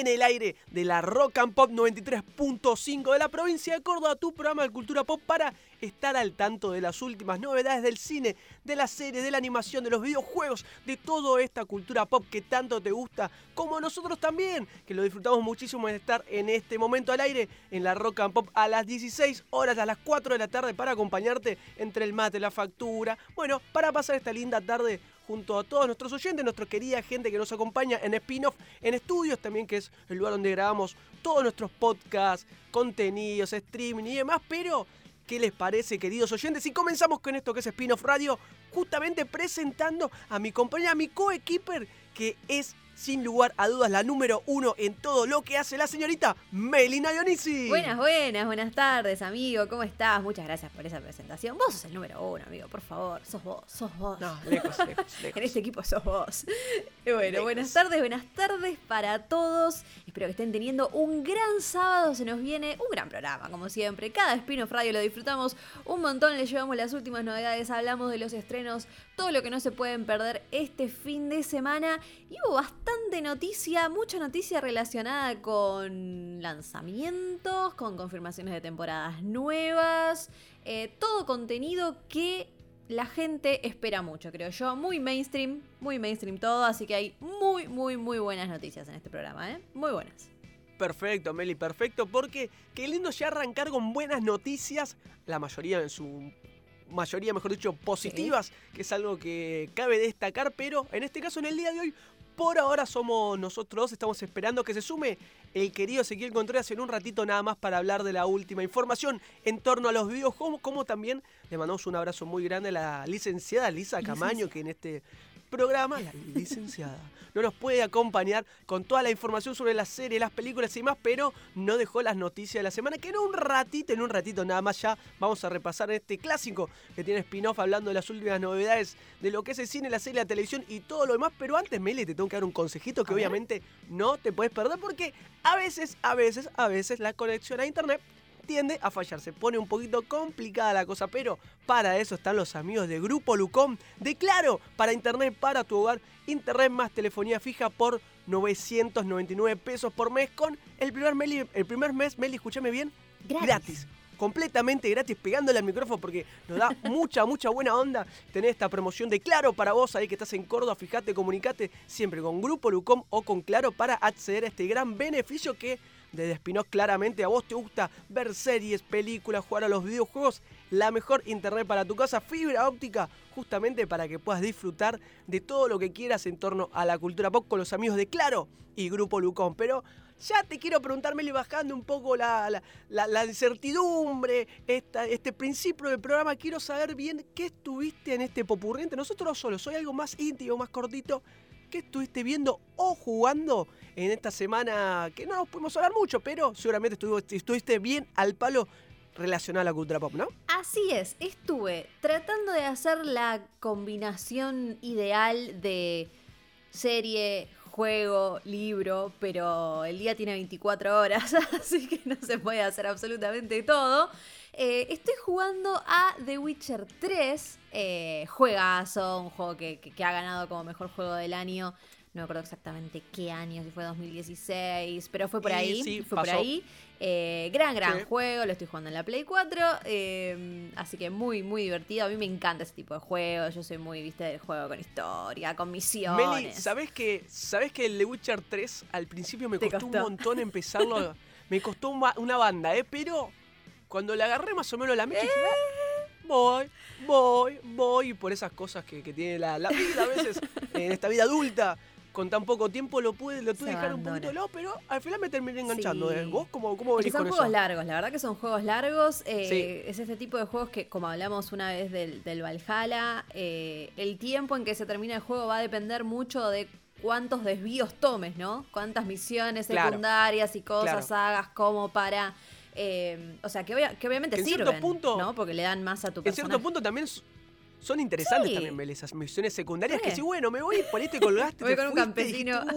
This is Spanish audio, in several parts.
en el aire de la Rock and Pop 93.5 de la provincia de Córdoba, tu programa de cultura pop para estar al tanto de las últimas novedades del cine, de la serie, de la animación, de los videojuegos, de toda esta cultura pop que tanto te gusta, como nosotros también, que lo disfrutamos muchísimo de estar en este momento al aire en la Rock and Pop a las 16 horas, a las 4 de la tarde para acompañarte entre el mate, la factura, bueno, para pasar esta linda tarde junto a todos nuestros oyentes, nuestra querida gente que nos acompaña en spin-off, en estudios también, que es el lugar donde grabamos todos nuestros podcasts, contenidos, streaming y demás, pero ¿qué les parece, queridos oyentes? Y comenzamos con esto que es Spin-off Radio, justamente presentando a mi compañera, a mi coequiper, que es sin lugar a dudas la número uno en todo lo que hace la señorita Melina Dionisi. Buenas, buenas, buenas tardes, amigo. ¿Cómo estás? Muchas gracias por esa presentación. Vos sos el número uno, amigo, por favor. Sos vos, sos vos. No, lejos, lejos, lejos. En este equipo sos vos. Bueno, buenas tardes, buenas tardes para todos. Espero que estén teniendo un gran sábado. Se nos viene un gran programa, como siempre. Cada spin-off radio lo disfrutamos un montón. Le llevamos las últimas novedades, hablamos de los estrenos, todo lo que no se pueden perder este fin de semana. Y hubo bastante noticia, mucha noticia relacionada con lanzamientos, con confirmaciones de temporadas nuevas. eh, todo contenido que la gente espera mucho, creo yo. Muy mainstream, muy mainstream todo, así que hay muy, muy, muy buenas noticias en este programa, ¿eh? Muy buenas. Perfecto, Meli, perfecto, porque qué lindo ya arrancar con buenas noticias, la mayoría en su mayoría, mejor dicho, positivas, que es algo que cabe destacar, pero en este caso, en el día de hoy, por ahora somos nosotros dos, estamos esperando que se sume el querido Ezequiel Contreras en un ratito nada más para hablar de la última información en torno a los videojuegos, como también le mandamos un abrazo muy grande a la licenciada Lisa Camaño, que en este programa, la licenciada, no nos puede acompañar con toda la información sobre la serie, las películas y más, pero no dejó las noticias de la semana, que en un ratito, en un ratito nada más ya vamos a repasar este clásico que tiene spin-off hablando de las últimas novedades de lo que es el cine, la serie, la televisión y todo lo demás, pero antes, Meli, te tengo que dar un consejito que obviamente no te puedes perder porque a veces, a veces, a veces la conexión a internet tiende a fallar. Se pone un poquito complicada la cosa, pero para eso están los amigos de Grupo Lucom de Claro, para internet para tu hogar, internet más telefonía fija por 999 pesos por mes con el primer, Meli- el primer mes, Meli, escúchame bien, Gratis. Completamente gratis, pegándole al micrófono porque nos da mucha, mucha buena onda tener esta promoción de Claro para vos ahí que estás en Córdoba. Fíjate, comunicate siempre con Grupo Lucom o con Claro para acceder a este gran beneficio que desde Spinoz claramente a vos te gusta ver series, películas, jugar a los videojuegos. La mejor internet para tu casa, fibra óptica, justamente para que puedas disfrutar de todo lo que quieras en torno a la cultura pop con los amigos de Claro y Grupo Lucom. Pero ya te quiero preguntar, Meli, bajando un poco la, la, la- la incertidumbre, esta- este principio del programa. Quiero saber bien qué estuviste en este popurriente. Nosotros no solo, soy algo más íntimo, más cortito. ¿Qué estuviste viendo o jugando en esta semana? Que no nos pudimos hablar mucho, pero seguramente estuviste bien al palo relacionado a la cultura pop, ¿no? Así es, estuve tratando de hacer la combinación ideal de serie, juego, libro, pero el día tiene 24 horas, así que no se puede hacer absolutamente todo. Eh, estoy jugando a The Witcher 3, eh, juegazo, un juego que, que- que ha ganado como mejor juego del año. No me acuerdo exactamente qué año, si fue 2016, pero fue por Y ahí. sí, fue por ahí. Eh, gran, gran Sí. juego, lo estoy jugando en la Play 4. eh, así que muy, muy divertido. A mí me encanta ese tipo de juegos. Yo soy muy, viste, del juego con historia, con misiones. Meli, ¿sabés que, ¿sabés que el The Witcher 3 al principio me costó, costó. un montón empezarlo? me costó una banda, ¿eh? Pero cuando le agarré más o menos la mecha, dije, "Ah, voy, voy, voy. Y por esas cosas que, que tiene la, la vida a veces, en esta vida adulta, con tan poco tiempo lo pude, lo tuve dejar un poquito lado, pero al final me terminé enganchando. Sí. ¿eh? ¿Vos cómo, cómo venís son con juegos eso? largos, la verdad que son juegos largos. eh, Sí. Es este tipo de juegos que, como hablamos una vez del, del Valhalla, eh, el tiempo en que se termina el juego va a depender mucho de cuántos desvíos tomes, ¿no? Cuántas misiones secundarias y cosas hagas como para... Eh, o sea, que, obviamente sirven, ¿no? Porque le dan más a tu personaje. En cierto punto también son interesantes también ver esas misiones secundarias que si bueno, me voy por este colgaste. voy con un campesino.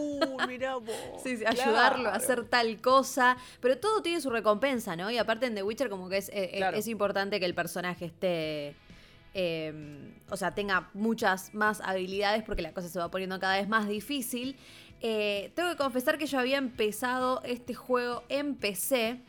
Sí, ayudarlo a hacer tal cosa. Pero todo tiene su recompensa, ¿no? Y aparte en The Witcher como que es, eh, eh, es importante que el personaje esté... O sea, tenga muchas más habilidades porque la cosa se va poniendo cada vez más difícil. Eh, tengo que confesar que yo había empezado este juego en PC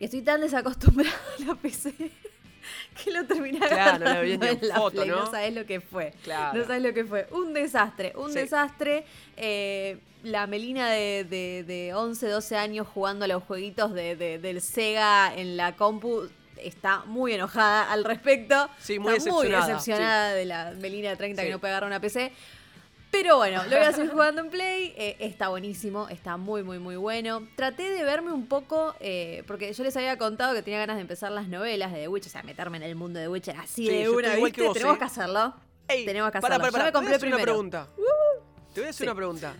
y estoy tan desacostumbrada a la PC que lo terminé claro, no en la foto, ¿no? ¿no? sabes lo que fue. Claro. No sabes lo que fue. Un desastre, un desastre. Eh, la Melina de, de, 11, 12 años jugando a los jueguitos de, del Sega en la compu está muy enojada al respecto. Sí, muy está decepcionada. Muy decepcionada de la Melina de 30 que no puede agarrar una PC. Pero bueno, lo voy a seguir jugando en Play. Eh, está buenísimo, está muy, muy, muy bueno. Traté de verme un poco, eh, porque yo les había contado que tenía ganas de empezar las novelas de The Witcher, o sea, meterme en el mundo de The Witcher así de una, ¿viste? Tenemos ¿eh? que hacerlo. Tenemos que hacerlo. Para, para, yo me compré te voy a hacer una pregunta. Te voy a hacer una pregunta.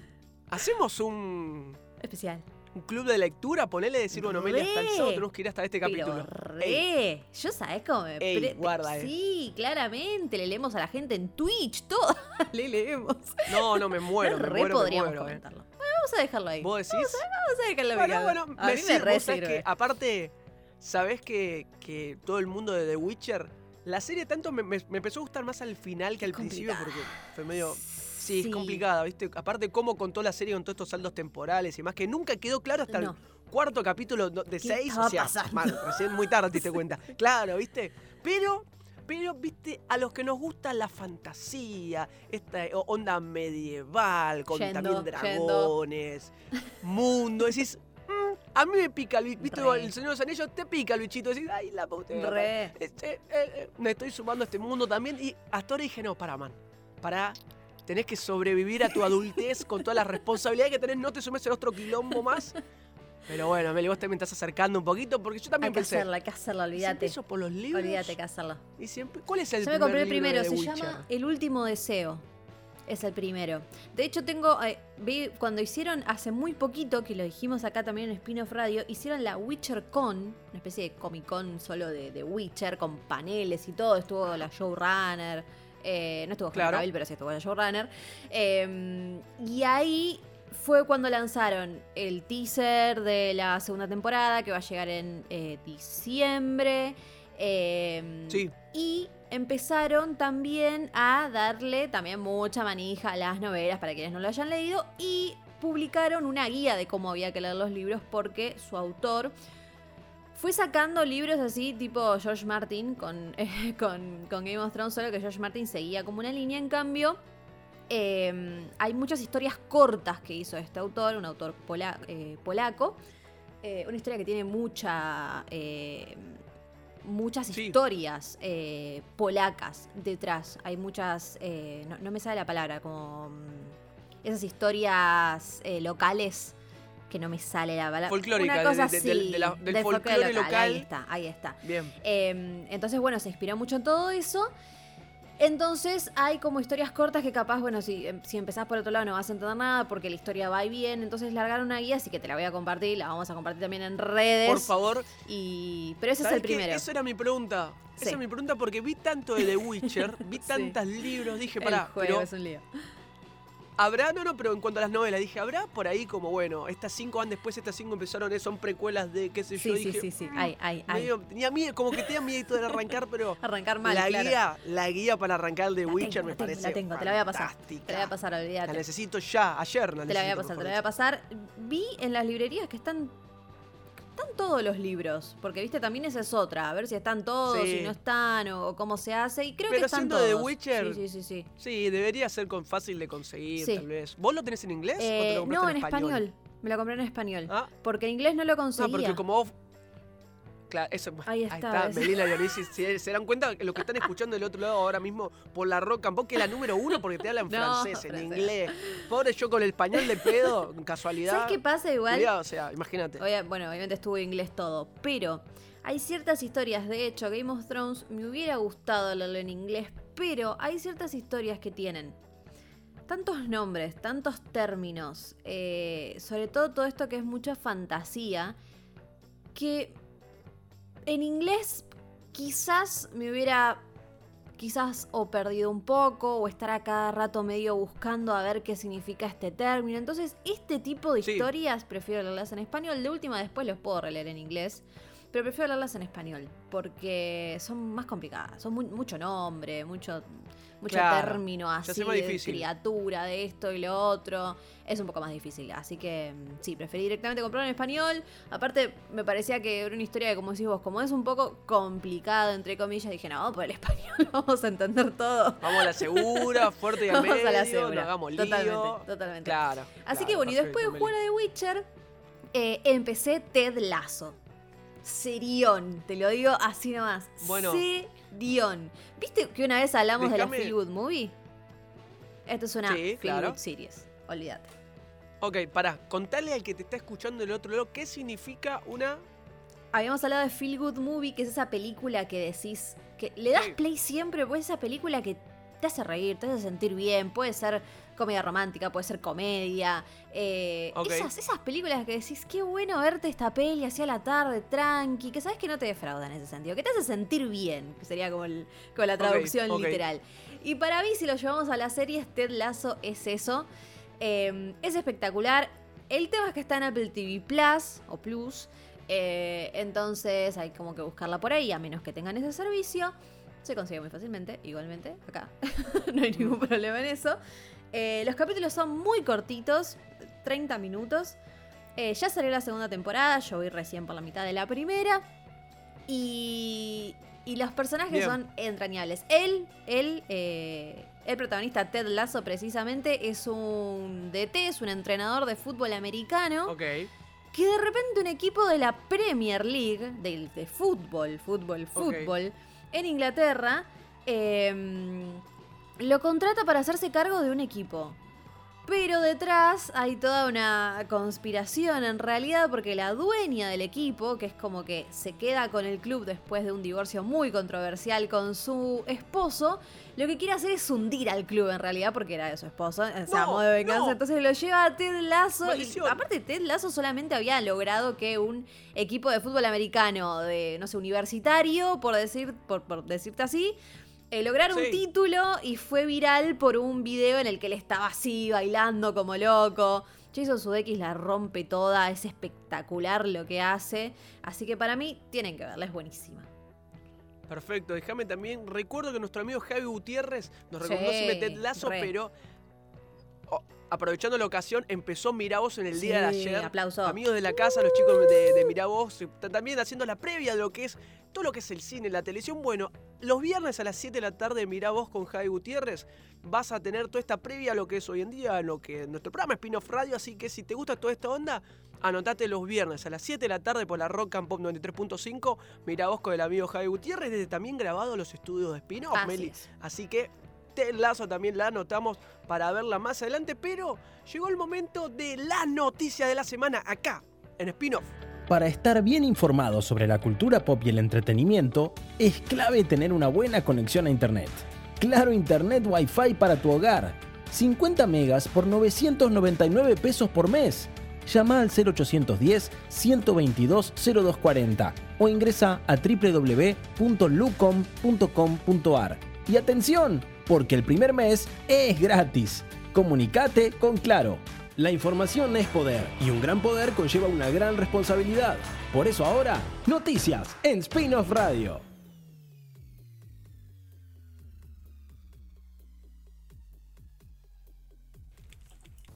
¿Hacemos un... Especial un club de lectura, ponele decir, bueno, Meli, hasta el sábado tenemos que ir hasta este capítulo. Re. Yo sabes cómo me Ey, guarda, eh. Sí, claramente, le leemos a la gente en Twitch, todo. le leemos. No, no, me muero, me muero, podríamos me muero, eh. comentarlo. Bueno, vamos a dejarlo ahí. ¿Vos decís? Vamos a, dejarlo ahí. Bueno, bueno, a me mí me re que, aparte, ¿sabés que, que todo el mundo de The Witcher, la serie tanto me, me, empezó a gustar más al final que al principio porque fue medio Sí, es complicada, ¿viste? Aparte, cómo contó la serie con todos estos saldos temporales y más, que nunca quedó claro hasta el cuarto capítulo de seis. O sea, recién muy tarde te diste cuenta. Claro, ¿viste? Pero pero, viste, a los que nos gusta la fantasía, esta onda medieval, con también dragones, mundo, decís, mm, a mí me pica, viste, el Señor de los Anillos te pica el bichito, decís, ay, la puta. Este, eh, eh, me estoy sumando a este mundo también, y hasta ahora dije, no, para, man, para, tenés que sobrevivir a tu adultez con todas las responsabilidades que tenés, no te sumes en otro quilombo más. Pero bueno, Meli, vos también estás acercando un poquito porque yo también hay que pensé. Hacerla, hay que hacerla, olvídate. Eso por los libros. Olvídate que hacerla. Y siempre, ¿Cuál es el Yo me compré el primero, se llama El último deseo. Es el primero. De hecho, tengo. Eh, vi cuando hicieron hace muy poquito, que lo dijimos acá también en Spin-off Radio, hicieron la Witcher Con, una especie de Comic Con solo de, de Witcher, con paneles y todo. Estuvo la showrunner. Eh, no estuvo claro. pero sí estuvo en Showrunner. Eh, y ahí fue cuando lanzaron el teaser de la segunda temporada, que va a llegar en eh, diciembre. sí. Y empezaron también a darle también mucha manija a las novelas para quienes no lo hayan leído. Y publicaron una guía de cómo había que leer los libros porque su autor fue sacando libros así, tipo George Martin con, con, Game of Thrones, solo que George Martin seguía como una línea. En cambio, em, hay muchas historias cortas que hizo este autor, un autor eh, polaco. Eh, una historia que tiene mucha. Eh, muchas historias polacas detrás. Hay muchas. No, no, me sale la palabra, como. Mm, esas historias locales que no me sale la palabra. Folclórica, Una cosa de, del, folclore local. Ahí está, ahí está. Bien. Em, entonces, bueno, se inspiró mucho en todo eso. Entonces hay como historias cortas que capaz, bueno, si, em, si empezás por otro lado no vas a entender nada porque la historia va y bien. Entonces largaron una guía, así que te la voy a compartir, la vamos a compartir también en redes. Por favor. Y... Pero ese es el primero. Eso era mi pregunta. Esa es mi pregunta porque vi tanto de The Witcher, vi tantos libros, dije, pará. El es un lío. Habrá, no, no, pero en cuanto a las novelas, dije, habrá por ahí como, bueno, estas cinco van después, estas cinco empezaron, eh, son precuelas de qué sé yo. Sí, dije, sí, sí, sí, hay, hay, hay. tenía miedo, como que tenía miedo de arrancar, pero. arrancar mal. La guía, la guía para arrancar de Witcher me parece. La tengo, te la voy a pasar. Te la voy a pasar, olvídate. La necesito ya, ayer la Te la voy a pasar, te la voy a pasar. Vi en las librerías que están están todos los libros, porque viste también esa es otra, a ver si están todos, si no están o, cómo se hace y creo que están todos. de Witcher, sí, sí, sí, sí. debería ser con fácil de conseguir tal vez. ¿Vos lo tenés en inglés o te lo eh, No, en, español? Me lo compré en español. Ah. Porque en inglés no lo conseguía. No, porque como vos Claro, eso, ahí está. Ahí está Melina Dionisi. Se, dan cuenta los que están escuchando del otro lado ahora mismo por la roca, que es la número uno porque te hablan en francés, en inglés. Pobre yo con el español de pedo, casualidad. ¿Sabes qué pasa igual? o sea, imagínate. bueno, obviamente estuvo en inglés todo, pero hay ciertas historias, de hecho, Game of Thrones me hubiera gustado leerlo en inglés, pero hay ciertas historias que tienen tantos nombres, tantos términos, eh, sobre todo todo esto que es mucha fantasía, que en inglés quizás me hubiera quizás o perdido un poco o estar a cada rato medio buscando a ver qué significa este término. Entonces, este tipo de historias prefiero leerlas en español. De última, después los puedo releer en inglés. Pero prefiero leerlas en español porque son más complicadas. Son mucho nombre, mucho mucho término así de criatura, de esto y lo otro. Es un poco más difícil. Así que mm, sí, preferí directamente comprarlo en español. Aparte, me parecía que era una historia que, como decís vos, como es un poco complicado, entre comillas, dije, no, por el español vamos a entender todo. Vamos a la segura, fuerte y al vamos a la segura. hagamos lío. Totalmente, totalmente. Claro. Así que bueno, y después de jugar a The Witcher, eh, empecé Ted Lasso. Serión, te lo digo así nomás. Bueno. Serión. ¿Viste que una vez hablamos de la Feel Good Movie? Esto es una sí, Feel Good Series. Olvídate. Ok, pará, contale al que te está escuchando del otro lado qué significa una. Habíamos hablado de Feel Good Movie, que es esa película que decís. que le das play siempre, pues esa película que te hace reír, te hace sentir bien, puede ser comedia romántica, puede ser comedia. Eh, esas, esas películas que decís, qué bueno verte esta peli así a la tarde, tranqui, que sabes que no te defrauda en ese sentido, que te hace sentir bien, que sería como, la traducción literal. Y para mí, si lo llevamos a la serie, Ted Lazo es eso. Eh, es espectacular. El tema es que está en Apple TV Plus o Plus. Eh, entonces hay como que buscarla por ahí, a menos que tengan ese servicio. Se consigue muy fácilmente, igualmente, acá. no hay ningún problema en eso. Eh, los capítulos son muy cortitos, 30 minutos. Eh, ya salió la segunda temporada, yo voy recién por la mitad de la primera. Y, y los personajes son entrañables. Él, él eh, el protagonista Ted Lasso precisamente es un DT, es un entrenador de fútbol americano. Ok. Que de repente un equipo de la Premier League, de, fútbol, fútbol, fútbol, en Inglaterra, eh, lo contrata para hacerse cargo de un equipo. Pero detrás hay toda una conspiración en realidad porque la dueña del equipo, que es como que se queda con el club después de un divorcio muy controversial con su esposo, lo que quiere hacer es hundir al club en realidad porque era de su esposo, o sea, modo de venganza. Entonces lo lleva a Ted Lasso. Y, aparte, Ted Lasso solamente había logrado que un equipo de fútbol americano, de no sé, universitario, por, decir, por decirte así, eh, lograr un título y fue viral por un video en el que él estaba así, bailando como loco. Jason Sudeikis la rompe toda, es espectacular lo que hace. Así que para mí tienen que verla, es buenísima. Perfecto, déjame también. Recuerdo que nuestro amigo Javi Gutiérrez nos recomendó sí, Ted Lazo, pero aprovechando la ocasión, empezó Miravoz en el día de ayer. Aplauso. Amigos de la casa, los chicos de, de Miravoz, están también haciendo la previa de lo que es todo lo que es el cine, la televisión. Bueno, los viernes a las 7 de la tarde, mira vos con Javi Gutiérrez, vas a tener toda esta previa a lo que es hoy en día, lo que nuestro programa Spin-off Radio, así que si te gusta toda esta onda, anotate los viernes a las 7 de la tarde por la Rock and Pop 93.5, mira vos con el amigo Javi Gutiérrez, desde también grabado los estudios de Spin-off, Meli. Así que te enlazo también la anotamos para verla más adelante, pero llegó el momento de la noticia de la semana acá en Spin-off. Para estar bien informado sobre la cultura pop y el entretenimiento, es clave tener una buena conexión a Internet. Claro Internet Wi-Fi para tu hogar. 50 megas por 999 pesos por mes. Llama al 0810-122-0240 o ingresa a www.lucom.com.ar. Y atención, porque el primer mes es gratis. Comunicate con Claro. La información es poder y un gran poder conlleva una gran responsabilidad. Por eso ahora, noticias en Spin-off Radio.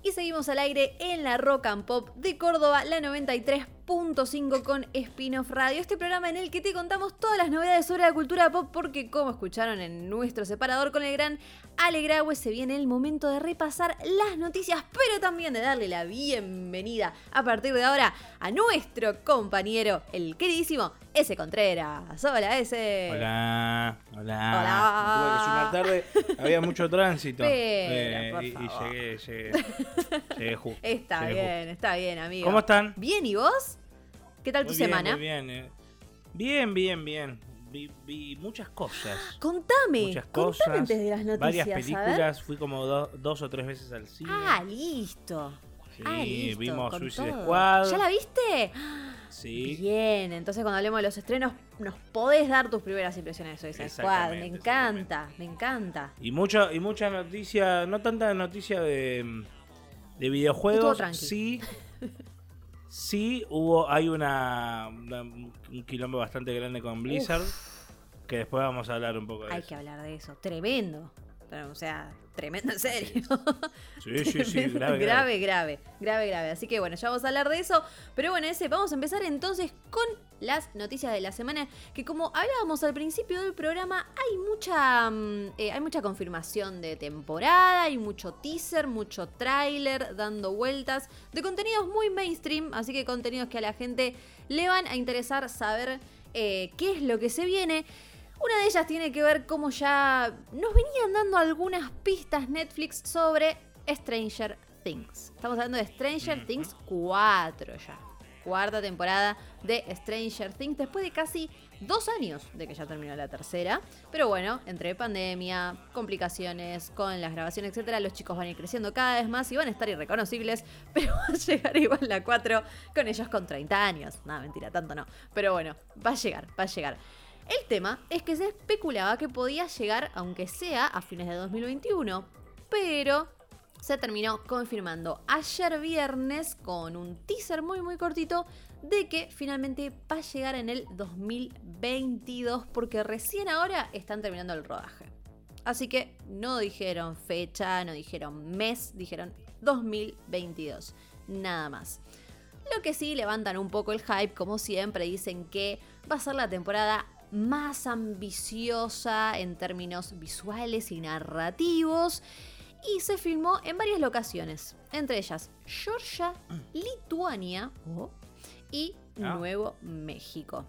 Y seguimos al aire en la Rock and Pop de Córdoba, la 93 5 con Spin-off Radio, este programa en el que te contamos todas las novedades sobre la cultura pop, porque como escucharon en nuestro separador con el gran Alegrahue, se viene el momento de repasar las noticias, pero también de darle la bienvenida a partir de ahora a nuestro compañero, el queridísimo ese Contreras. Hola, ese. Hola, hola. Hola. Tuve que tarde, había mucho tránsito. Eh, y, llegué, llegué, llegué justo. Está bien, está bien, amigo. ¿Cómo están? Bien, ¿y vos? ¿Qué tal tu semana? Muy bien, eh. bien, bien, bien. vi, muchas cosas. Contame, muchas cosas, antes de las noticias. Varias películas, fui como dos o tres veces al cine. Ah, listo. Sí, ah, listo, vimos Suicide Squad. ¿Ya la viste? Sí. Bien, entonces cuando hablemos de los estrenos, nos podés dar tus primeras impresiones de Suicide Squad. Me encanta, me encanta. Y, mucho, y mucha noticia, no tanta noticia de, de videojuegos. Sí. Sí, hubo, hay una, un quilombo bastante grande con Blizzard, que después vamos a hablar un poco de hay eso. Hay que hablar de eso, tremendo. Pero, o sea, tremendo en serio. Sí, sí, sí, grave, grave, grave, grave, grave. Así que bueno, ya vamos a hablar de eso. Pero bueno, ese, vamos a empezar entonces con las noticias de la semana. Que como hablábamos al principio del programa, hay mucha, mm, eh, hay mucha confirmación de temporada, hay mucho teaser, mucho tráiler dando vueltas de contenidos muy mainstream. Así que contenidos que a la gente le van a interesar saber eh, qué es lo que se viene. Una de ellas tiene que ver cómo ya nos venían dando algunas pistas Netflix sobre Stranger Things. Estamos hablando de Stranger Things 4 ya. Cuarta temporada de Stranger Things después de casi dos años de que ya terminó la tercera. Pero bueno, entre pandemia, complicaciones con las grabaciones, etcétera, los chicos van a ir creciendo cada vez más y van a estar irreconocibles. Pero va a llegar igual la 4 con ellos con 30 años. Nada, mentira, tanto no. Pero bueno, va a llegar, va a llegar. El tema es que se especulaba que podía llegar, aunque sea a fines de 2021, pero se terminó confirmando ayer viernes con un teaser muy muy cortito de que finalmente va a llegar en el 2022 porque recién ahora están terminando el rodaje. Así que no dijeron fecha, no dijeron mes, dijeron 2022, nada más. Lo que sí levantan un poco el hype, como siempre, dicen que va a ser la temporada más ambiciosa en términos visuales y narrativos y se filmó en varias locaciones, entre ellas Georgia, Lituania oh, y ah. Nuevo México.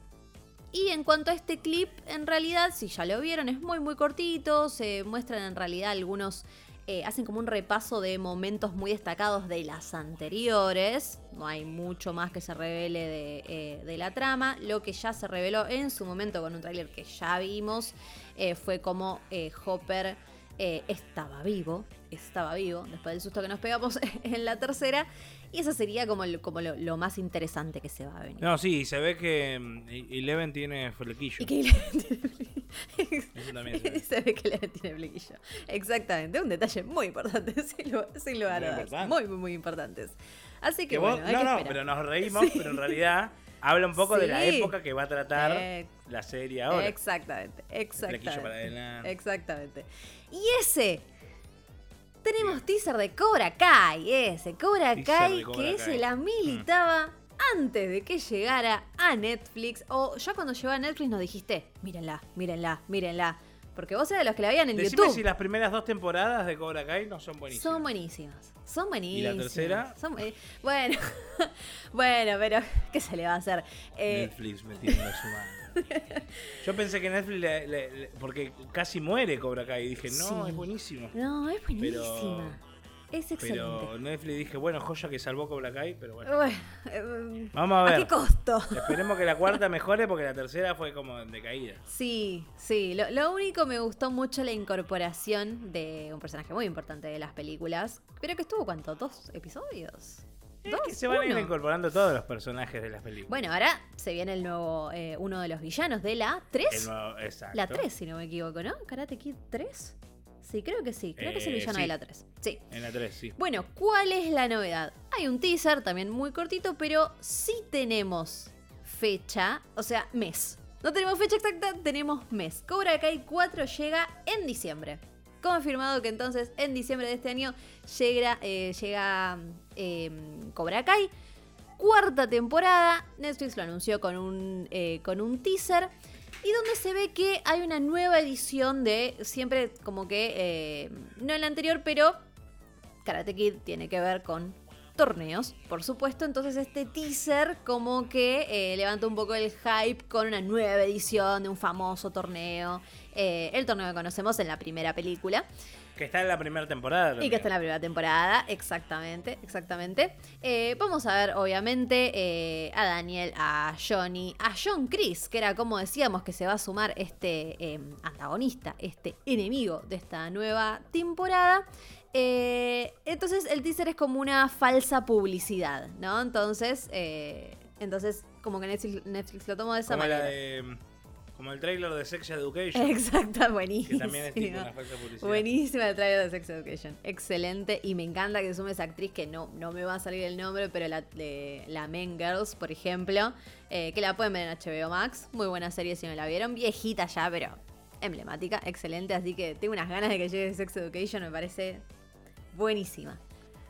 Y en cuanto a este clip, en realidad, si ya lo vieron, es muy muy cortito, se muestran en realidad algunos eh, hacen como un repaso de momentos muy destacados de las anteriores. No hay mucho más que se revele eh, de, la trama. Lo que ya se reveló en su momento con un tráiler que ya vimos eh, fue como Hopper estaba vivo. Estaba vivo después del susto que nos pegamos en la tercera. Y eso sería como, como lo, más interesante que se va a venir. No, sí, se ve que mm, Eleven tiene flequillo. Y que Eleven tiene Eso también se ve. se ve que Eleven tiene flequillo. Exactamente, un detalle muy importante, sin, lugar a dudas. Muy, muy, muy importantes. Así que, bueno, hay no, que no, pero nos reímos, pero en realidad habla un poco de la época que va a tratar eh, la serie ahora. Exactamente, exactamente. Exactamente. Y ese tenemos teaser de Cobra Kai, ese Cobra Kai que se la militaba antes de que llegara a Netflix. O ya cuando llegó a Netflix nos dijiste, mírenla, mírenla, mírenla. Porque vos eras de los que la veían en Decime si las primeras dos temporadas de Cobra Kai no son buenísimas. Son buenísimas. Son buenísimas. ¿Y la tercera? bueno, bueno, pero ¿qué se le va a hacer? Eh, Netflix metiendo su mano. Yo pensé que Netflix, porque casi muere Cobra Kai, y dije, no, es buenísimo. No, es buenísima. es excelente. Pero Netflix dije, bueno, joya que salvó Cobra Kai, pero bueno. Eh, Vamos a ver. ¿A qué costo? Esperemos que la cuarta mejore porque la tercera fue como de caída. Sí, sí. Lo, lo, único me gustó mucho la incorporación de un personaje muy importante de las películas. Pero que estuvo, ¿cuánto? ¿Dos episodios? Se van a ir incorporando todos los personajes de las películas. Bueno, ahora se viene el nuevo, eh, uno de los villanos de la 3. exacto. La 3, si no me equivoco, ¿no? Karate Kid 3. Sí, creo que sí. Creo que es el eh, villano de la 3. Sí. En la 3, sí. Bueno, ¿cuál es la novedad? Hay un teaser también muy cortito, pero sí tenemos fecha, o sea, mes. No tenemos fecha exacta, tenemos mes. Cobra Kai 4 llega en diciembre confirmado que entonces en diciembre de este año llega, eh, llega em, Cobra Kai. Cuarta temporada, Netflix lo anunció con un, eh, con un teaser y donde se ve que hay una nueva edición de, siempre como que, eh, no en la anterior, pero Karate Kid tiene que ver con torneos, por supuesto. Entonces este teaser como que levanta un poco el hype con una nueva edición de un famoso torneo. Eh, el torneo que conocemos en la primera película. Que está en la primera temporada. Y que está en la primera temporada, exactamente, exactamente. Eh, vamos a ver, obviamente, eh, a Daniel, a Johnny, a John Chris, que era como decíamos que se va a sumar este eh, antagonista, este enemigo de esta nueva temporada. Entonces el teaser es como una falsa publicidad, ¿no? Entonces, entonces como que Netflix, lo tomó de esa manera. Como el trailer de Sex Education. Exacto, buenísimo. Que también es tipo una falsa publicidad. Buenísima el trailer de Sex Education. Excelente. Y me encanta que sume esa actriz que no, no me va a salir el nombre, pero la, de, la Men Girls, por ejemplo, eh, que la pueden ver en HBO Max. Muy buena serie si no la vieron. Viejita ya, pero emblemática, excelente. Así que tengo unas ganas de que llegue Sex Education, me parece buenísima.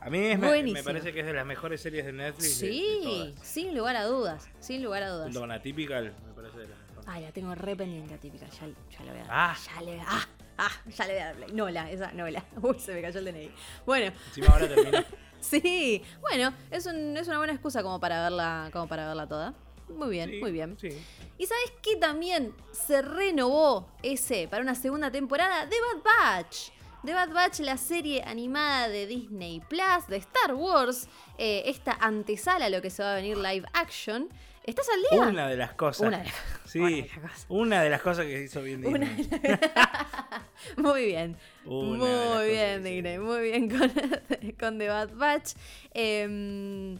A mí me, parece que es de las mejores series de Netflix. Sí, sin lugar a dudas. Sin lugar a dudas. Junto con la Typical, me parece de las Ay, la tengo re pendiente, típica. Ya, ya le voy a dar. Ah. Ya le, ah, ah, ya le voy a dar play. No, la, esa, no, la. Uy, se me cayó el DNI. Bueno. Encima ahora termina. sí, bueno, es, un, es una buena excusa como para verla, como para verla toda. Muy bien, muy bien. Sí. Y sabes qué también se renovó ese para una segunda temporada de Bad Batch. The Bad Batch, la serie animada de Disney Plus, de Star Wars, eh, esta antesala a lo que se va a venir live action. ¿Estás al día? Una de las cosas. Una de las, sí, una de las cosas que hizo bien Disney. muy bien. muy bien, Disney. Muy bien con, con, The Bad Batch. Em,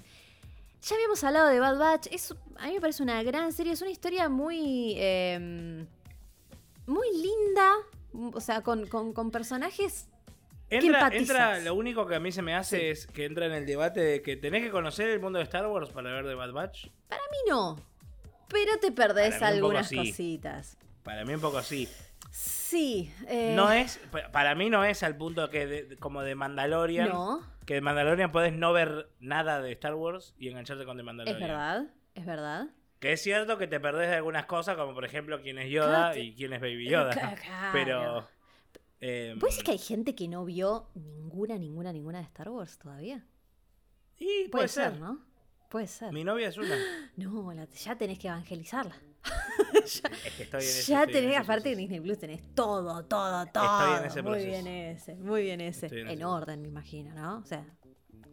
ya habíamos hablado de Bad Batch. Es, a mí me parece una gran serie. Es una historia muy. Em, muy linda. O sea, con, con, con personajes Entra, entra, lo único que a mí se me hace es que entra en el debate de que tenés que conocer el mundo de Star Wars para ver The Bad Batch. Para mí no. Pero te perdés algunas cositas. Para mí un poco así. Sí. Eh, no es, para mí no es al punto que como de Mandalorian. No. Que de Mandalorian puedes no ver nada de Star Wars y engancharte con The Mandalorian. Es verdad, es verdad. Que es cierto que te perdés de algunas cosas, como por ejemplo quién es Yoda y quién es Baby Yoda. Pero eh, ¿Puede ser que hay gente que no vio ninguna, ninguna, ninguna de Star Wars todavía? Sí, puede, ser. ¿no? Puede ser. Mi novia es una. No, ya tenés que evangelizarla. ya, es que estoy en ya tenés, aparte de Disney Plus, tenés todo, todo, todo. Estoy en ese muy bien ese, muy bien ese. En, orden, me imagino, ¿no? O sea,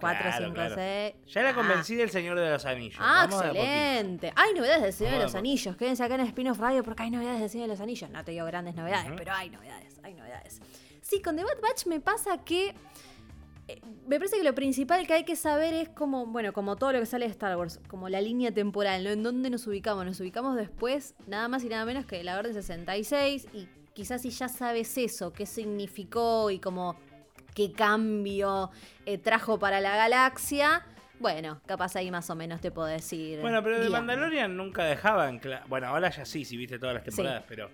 4, 5, 6. Ya la convencí del Señor de los Anillos. Ah, excelente. Hay novedades del Señor de los Anillos. Quédense acá en Spin-off Radio porque hay novedades del Señor de los Anillos. No te digo grandes novedades, pero hay novedades, hay novedades. Sí, con The Bad Batch me pasa que. Eh, me parece que lo principal que hay que saber es como, bueno, como todo lo que sale de Star Wars, como la línea temporal, ¿no? En dónde nos ubicamos. Nos ubicamos después, nada más y nada menos que la Orden 66. Y quizás si ya sabes eso, qué significó y como qué cambio eh, trajo para la galaxia. Bueno, capaz ahí más o menos te puedo decir. Bueno, pero de Mandalorian nunca dejaban claro. Bueno, ahora ya sí, si viste todas las temporadas, pero.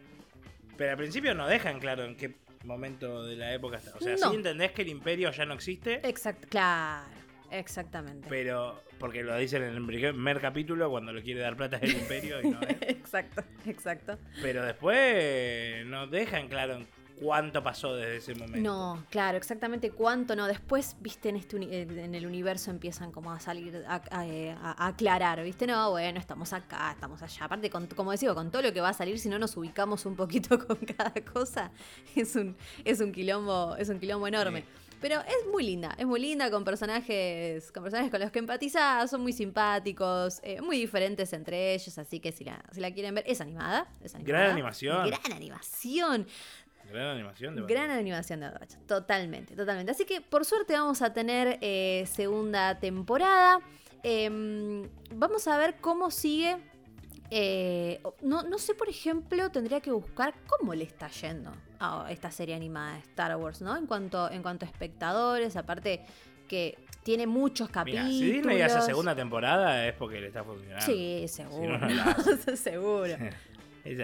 Pero al principio no dejan claro en qué momento de la época está. O sea, sí entendés que el imperio ya no existe. Exacto, claro. Exactamente. Pero, porque lo dicen en el primer capítulo, cuando le quiere dar plata el imperio y no es. exacto, exacto. Pero después no dejan claro cuánto pasó desde ese momento. No, claro, exactamente cuánto no. Después, viste, en, este en el universo empiezan como a salir, a, aclarar, viste, no, bueno, estamos acá, estamos allá. Aparte, con, como decía, con todo lo que va a salir, si no nos ubicamos un poquito con cada cosa, es un, es un quilombo, es un quilombo enorme. Pero es muy linda, es muy linda con personajes, con personajes con los que empatizás, son muy simpáticos, eh, muy diferentes entre ellos, así que si la, si la quieren ver, es animada, es animada. Gran animación. Gran animación. Gran animación de Gran animación de Batch. Totalmente, totalmente. Así que por suerte vamos a tener eh, segunda temporada. Em, vamos a ver cómo sigue. Eh, no, no, sé, por ejemplo, tendría que buscar cómo le está yendo a esta serie animada de Star Wars, ¿no? En cuanto, en cuanto a espectadores, aparte que tiene muchos capítulos. si Disney hace segunda temporada es porque le está funcionando. Sí, seguro. seguro.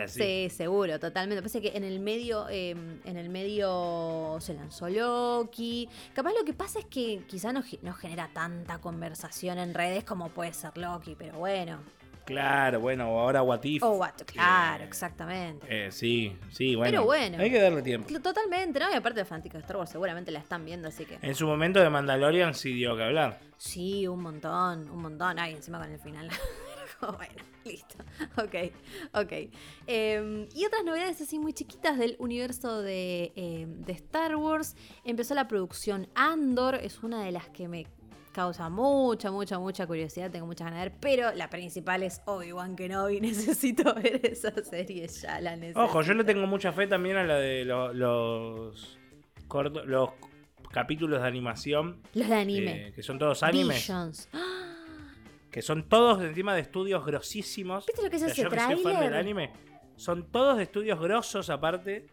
Sí, seguro, totalmente. Parece que en el medio, em, en el medio se lanzó Loki. Capaz lo que pasa es que quizá no, no genera tanta conversación en redes como puede ser Loki, pero bueno. Claro, bueno, ahora What If. Oh, claro, exactamente. Eh, sí, sí, bueno. Pero bueno. Hay que darle tiempo. Totalmente, ¿no? Y aparte de fanáticos de Star Wars seguramente la están viendo, así que. En su momento de Mandalorian sí dio que hablar. Sí, un montón, un montón. Ay, encima con el final. bueno, listo. Ok, ok. Em, y otras novedades así muy chiquitas del universo de, em, de Star Wars. Empezó la producción Andor, es una de las que me causa mucha, mucha, mucha curiosidad, tengo muchas ganas de ver, pero la principal es Obi-Wan Kenobi, necesito ver esa serie ya, la necesito. Ojo, yo le tengo mucha fe también a la de los, los, los capítulos de animación. Los de anime. Eh, que son todos animes. Que son todos encima de estudios grosísimos. ¿Viste lo que es ese trailer? anime. Son todos de estudios grosos aparte.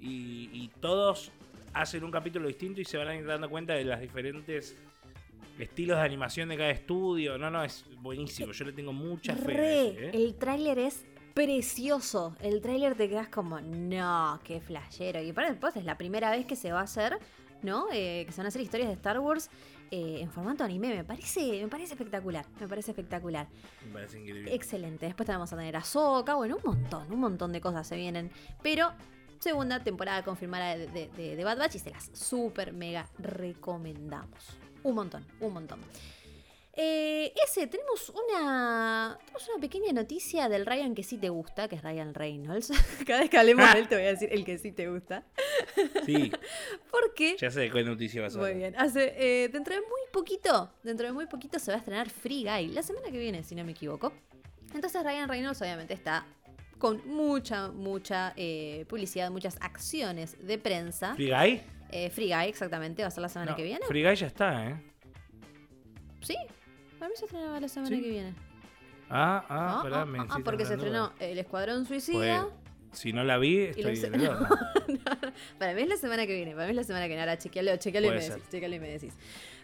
Y, y todos hacen un capítulo distinto y se van a ir dando cuenta de las diferentes estilos de animación de cada estudio. No, no, es buenísimo. Yo le tengo mucha fe. ¿eh? El tráiler es precioso. El tráiler te quedas como, no, qué flashero. Y para después es la primera vez que se va a hacer, ¿no? Eh, que se van a hacer historias de Star Wars eh, en formato anime. Me parece, me parece espectacular. Me parece espectacular. Me parece increíble. Excelente. Después tenemos a tener a. Bueno, un montón, un montón de cosas se vienen. Pero segunda temporada confirmada de, de, de Bad Batch y se las super mega recomendamos. Un montón, un montón. Eh, ese, tenemos una, tenemos una pequeña noticia del Ryan que sí te gusta, que es Ryan Reynolds. Cada vez que hablemos de él te voy a decir el que sí te gusta. Sí. Porque... Ya sé qué noticia vas a Muy bien. Hace, eh, dentro de muy poquito, dentro de muy poquito se va a estrenar Free Guy, la semana que viene, si no me equivoco. Entonces Ryan Reynolds obviamente está con mucha, mucha eh, publicidad, muchas acciones de prensa. ¿Free Guy? Eh, Free Guy, exactamente, va a ser la semana que viene. Free Guy ya está, ¿eh? Sí, para mí se estrenaba la semana que viene. Ah, ah, ah, ah, ah porque se estrenó El Escuadrón Suicida. Pues, si no la vi, estoy no, Para mí es la semana que viene, para mí es la semana que viene. Ahora chequealo, chequealo y me decís, chequealo y me decís.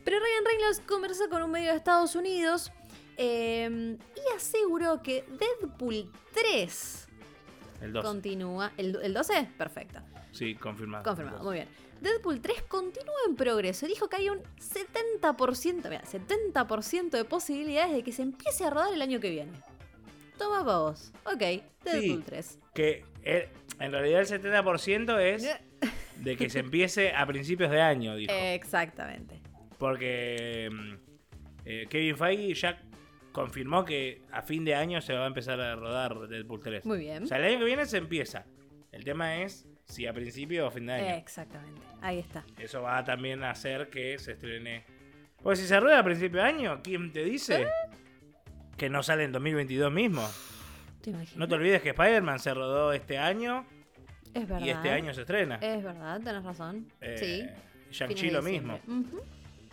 Pero Ryan Reynolds conversó con un medio de Estados Unidos eh, y aseguró que Deadpool 3 el 12. continúa. ¿El, ¿El 12? Perfecto. Sí, confirmado. Confirmado, muy bien. Deadpool 3 continúa en progreso. Dijo que hay un 70%, mira, 70% de posibilidades de que se empiece a rodar el año que viene. Toma para vos. Ok, Deadpool 3. Que eh, en realidad el 70% es de que se empiece a principios de año, dijo. Exactamente. Porque mm, eh, Kevin Feige ya confirmó que a fin de año se va a empezar a rodar Deadpool 3. Muy bien. O sea, el año que viene se empieza. El tema es si a principio o fin de año. Exactamente, ahí está. Eso va también a hacer que se estrene. Pues si se rueda a principio de año, ¿quién te dice? ¿Eh? Que no sale en 2022 mismo. ¿Te no te olvides que Spider-Man se rodó este año. Es verdad. Y este año se estrena. Es verdad, tenés razón. Eh, sí. Shang-Chi lo mismo.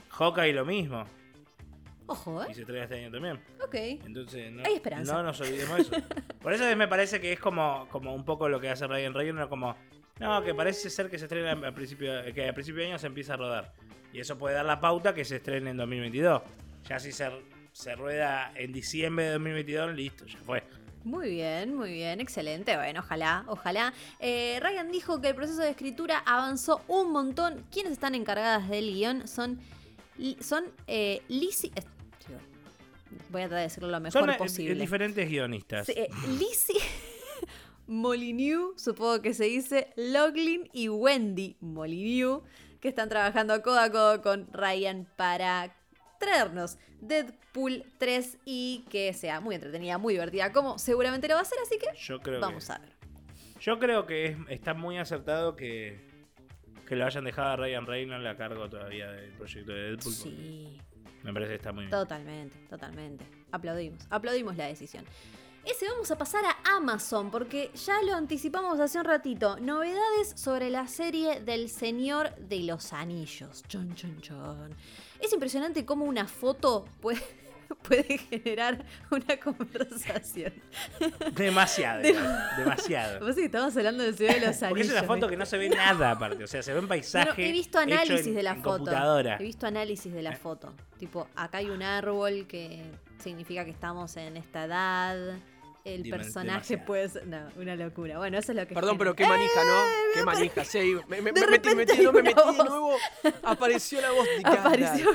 Hawkeye lo mismo. Ojo, ¿eh? Y se estrena este año también. Ok. Entonces, no, Hay esperanza. No nos olvidemos eso. Por eso me parece que es como, como un poco lo que hace Ryan Reynolds, como no, que parece ser que se estrena a principio, que a principio de año se empieza a rodar. Y eso puede dar la pauta que se estrene en 2022. Ya si se, se rueda en diciembre de 2022, listo, ya fue. Muy bien, muy bien, excelente. Bueno, ojalá, ojalá. Eh, Ryan dijo que el proceso de escritura avanzó un montón. Quienes están encargadas del guion son, son eh, Lizzie. Voy a tratar de decirlo lo mejor son, eh, posible. diferentes guionistas. Eh, Lizzie. Molyneux, supongo que se dice Loglin y Wendy Molyneux, que están trabajando codo a codo con Ryan para traernos Deadpool 3 y que sea muy entretenida, muy divertida, como seguramente lo va a ser, así que yo creo vamos a ver. Yo creo que está muy acertado que, que lo hayan dejado a Ryan Reynolds a cargo todavía del proyecto de Deadpool. Sí. Me parece que está muy bien. Totalmente, totalmente. Aplaudimos, aplaudimos la decisión. Ese vamos a pasar a Amazon porque ya lo anticipamos hace un ratito. Novedades sobre la serie del Señor de los Anillos. Chon, chon, chon. Es impresionante cómo una foto puede, puede generar una conversación. Demasiado, demasiado. Vos sí, estamos hablando del Señor de los Anillos. Porque es una foto que no se ve nada aparte, o sea, se ve un paisaje. he visto análisis de la foto. He visto análisis de la foto. Tipo, acá hay un árbol que significa que estamos en esta edad el personaje puede ser. No, una locura. Bueno, eso es lo que. Perdón, pero qué manija, ¿no? ¡Eh! qué manija. Sí, me, me, me metí, metí, no, me metí de nuevo. Apareció la voz de Apareció.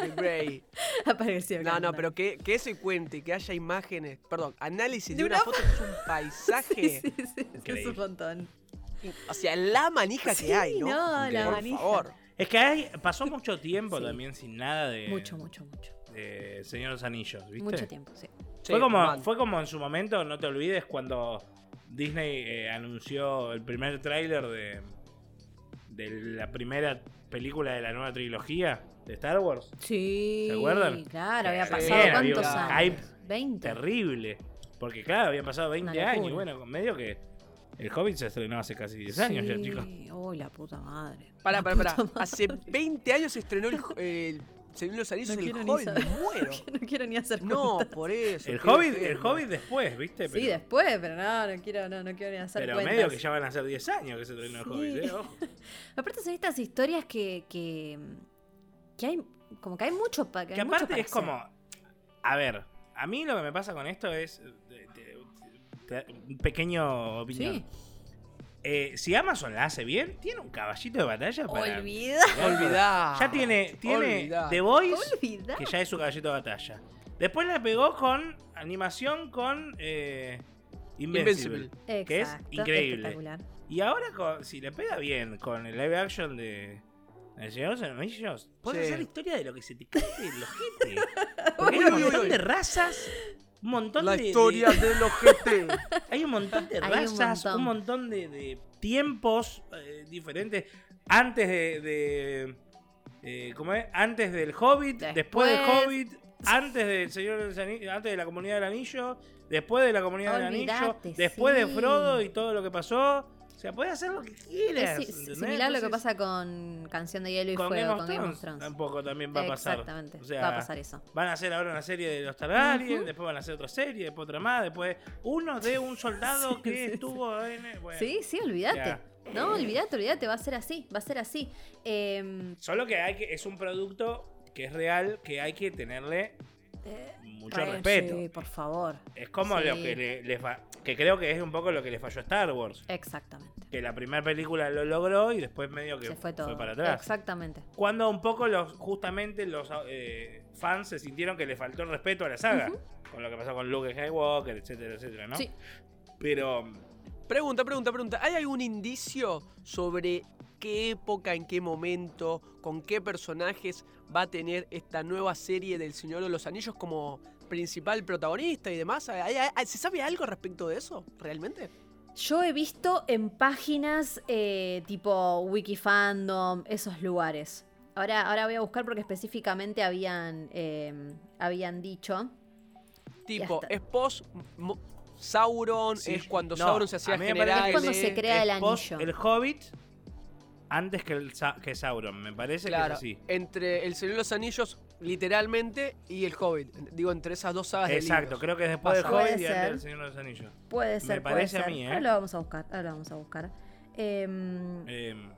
De Grey. Apareció. No, no, pero que, que eso cuente, que haya imágenes. Perdón, análisis de, una, foto es un paisaje. Sí, sí, sí, es un montón. O sea, la manija que hay, ¿no? No, la Por manija. favor. Es que hay, pasó mucho tiempo también sin nada de. Mucho, mucho, mucho. De Señor de los Anillos, ¿viste? Mucho tiempo, sí. Fue, como, fue como en su momento, no te olvides, cuando Disney eh, anunció el primer tráiler de, de la primera película de la nueva trilogía de Star Wars. Sí. ¿Se acuerdan? Claro, había pasado cuántos años. 20. Terrible. Porque claro, habían pasado 20 años. Y bueno, medio que el Hobbit se estrenó hace casi 10 años ya, chicos. Uy, la puta madre. Para, para, para. Hace 20 años se estrenó el, el Señor los Anillos, no el Hobbit. Muero. no quiero ni hacer No, por eso. El Hobbit, el Hobbit después, ¿viste? Sí, después, pero no, no quiero, no, no quiero ni hacer Pero medio que ya van a ser 10 años que se estrenó el Hobbit, ¿eh? Aparte son estas historias que, que, que hay, como que hay mucho para que, que aparte es como, a ver, a mí lo que me pasa con esto es un pequeño opinión. Eh, si Amazon la hace bien, tiene un caballito de batalla para. Olvida. Olvidá. Ya tiene, tiene The Voice, que ya es su caballito de batalla. Después la pegó con animación con eh, Invincible, que es increíble. Y ahora, si le pega bien con el live action de El Señor de los Anillos, puedes hacer la historia de lo que se te cae el ojete. Porque hay un montón de razas un montón la de. historia de... los GT. Hay un montón de razas, un montón, de, tiempos eh, diferentes. Antes de. eh, ¿Cómo es? Antes del Hobbit, después, del Hobbit, antes del Señor antes de la Comunidad del Anillo, después de la Comunidad del Anillo, después de Frodo y todo lo que pasó. O sea, puedes hacer lo que quieras. Es similar a lo que pasa con Canción de Hielo y Fuego con Game of Thrones. Tampoco también va a pasar. Exactamente. va a pasar eso. Van a hacer ahora una serie de los Targaryen, después van a hacer otra serie, después otra más, después uno de un soldado que estuvo en. sí, sí, olvídate. No, olvídate, olvídate, va a ser así, va a ser así. Em, Solo que hay que, es un producto que es real, que hay que tenerle eh, mucho respeto. Sí, por favor. Es como lo que le, que creo que es un poco lo que le falló a Star Wars. Exactamente. Que la primera película lo logró y después medio que fue, todo. para atrás. Exactamente. Cuando un poco los justamente los eh, fans se sintieron que le faltó el respeto a la saga. Con lo que pasó con Luke Skywalker, etcétera, etcétera, ¿no? Sí. Pero... Pregunta, pregunta, pregunta. ¿Hay algún indicio sobre qué época, en qué momento, con qué personajes va a tener esta nueva serie del Señor de los Anillos como principal protagonista y demás. ¿Se sabe algo respecto de eso, realmente? Yo he visto en páginas eh, tipo Wikifandom, esos lugares. Ahora, ahora voy a buscar porque específicamente habían, em, habían dicho. Tipo, es post Sauron, es cuando Sauron se hacía general. Es cuando se crea el anillo. el Hobbit antes que, el, que Sauron, me parece que es así. Entre El Señor de los Anillos, literalmente, y El Hobbit. Digo, entre esas dos sagas Exacto, creo que es después del Hobbit y antes del Señor de los Anillos. Puede ser, Me parece a mí, ¿eh? Ahora lo vamos a buscar, ahora lo vamos a buscar. Em, em.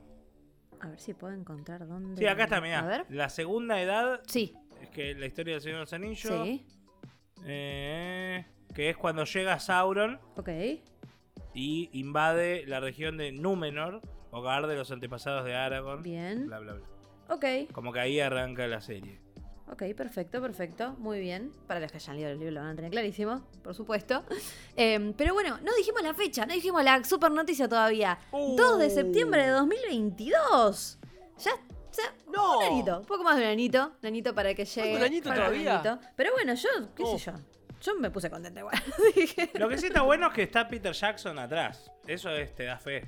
a ver si puedo encontrar dónde... Sí, acá está, mira. A ver. La segunda edad... Sí. Es que la historia del Señor de los Anillos... Sí. Eh, que es cuando llega Sauron. Ok. Y invade la región de Númenor hogar de los antepasados de Aragorn. Bien. Bla, bla, bla. Ok. Como que ahí arranca la serie. Ok, perfecto, perfecto. Muy bien. Para los que hayan leído el libro lo van a tener clarísimo, por supuesto. Em, pero bueno, no dijimos la fecha, no dijimos la super noticia todavía. 2 de septiembre de 2022. Ya, ya no. un anito, poco más de un anito. Un anito para que llegue. Un anito todavía. Pero bueno, yo, qué sé yo. Yo me puse contenta igual. Lo que sí está bueno es que está Peter Jackson atrás. Eso es, te da fe.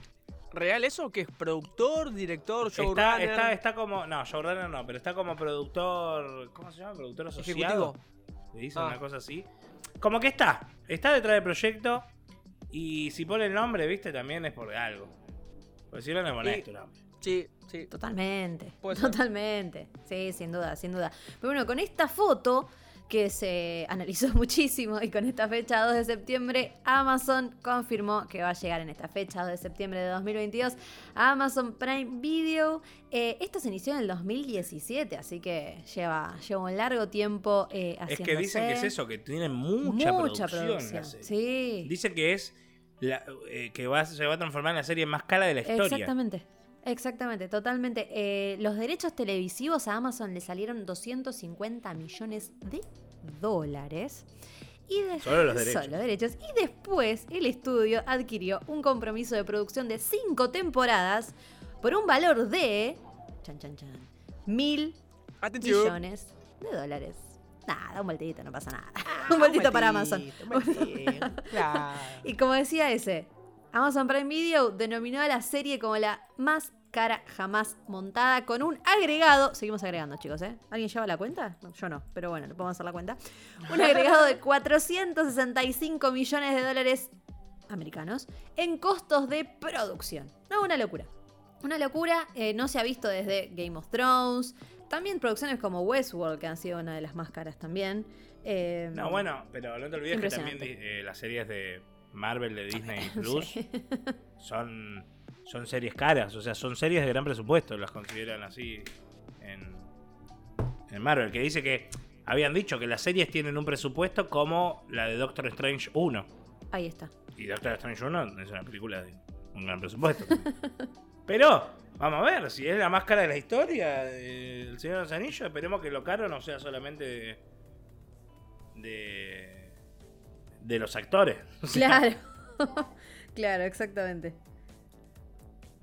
¿Real eso? ¿Que es productor, director, showrunner? Está, está, como. No, showrunner no, pero está como productor. ¿Cómo se llama? Productor asociado. Le dice una ah. cosa así. Como que está. Está detrás del proyecto. Y si pone el nombre, viste, también es por algo. Por si no es molesto nombre. Sí, sí. Totalmente. Totalmente. Sí, sin duda, sin duda. Pero bueno, con esta foto que se analizó muchísimo y con esta fecha 2 de septiembre Amazon confirmó que va a llegar en esta fecha 2 de septiembre de 2022 a Amazon Prime Video. Eh, esto se inició en el 2017, así que lleva, lleva un largo tiempo eh, haciéndose. Es que dicen que es eso, que tienen mucha, producción. Sí. Dice que es la, eh, que va, se va a transformar en la serie más cara de la historia. Exactamente. Exactamente, totalmente. Eh, los derechos televisivos a Amazon le salieron 250 millones de dólares. Y solo los derechos. Solo derechos. Y después el estudio adquirió un compromiso de producción de 5 temporadas por un valor de. Chan, chan, chan. Mil millones de dólares. Nada, un vueltito, no pasa nada. un vueltito para Amazon. y como decía ese, Amazon Prime Video denominó a la serie como la más cara jamás montada con un agregado. Seguimos agregando, chicos, ¿eh? ¿Alguien lleva la cuenta? yo no, pero bueno, le podemos hacer la cuenta. Un agregado de 465 millones de dólares americanos en costos de producción. No, una locura. Una locura, eh, no se ha visto desde Game of Thrones. También producciones como Westworld, que han sido una de las más caras también. Eh, no, bueno, pero no te olvides que también eh, las series de Marvel de Disney Plus son son series caras, o sea, son series de gran presupuesto, las consideran así en, en Marvel, que dice que habían dicho que las series tienen un presupuesto como la de Doctor Strange 1. Ahí está. Y Doctor Strange 1 es una película de un gran presupuesto. Pero, vamos a ver, si es la más cara de la historia del Señor de los Anillos, esperemos que lo caro no sea solamente de, de, los actores. Claro, claro, exactamente.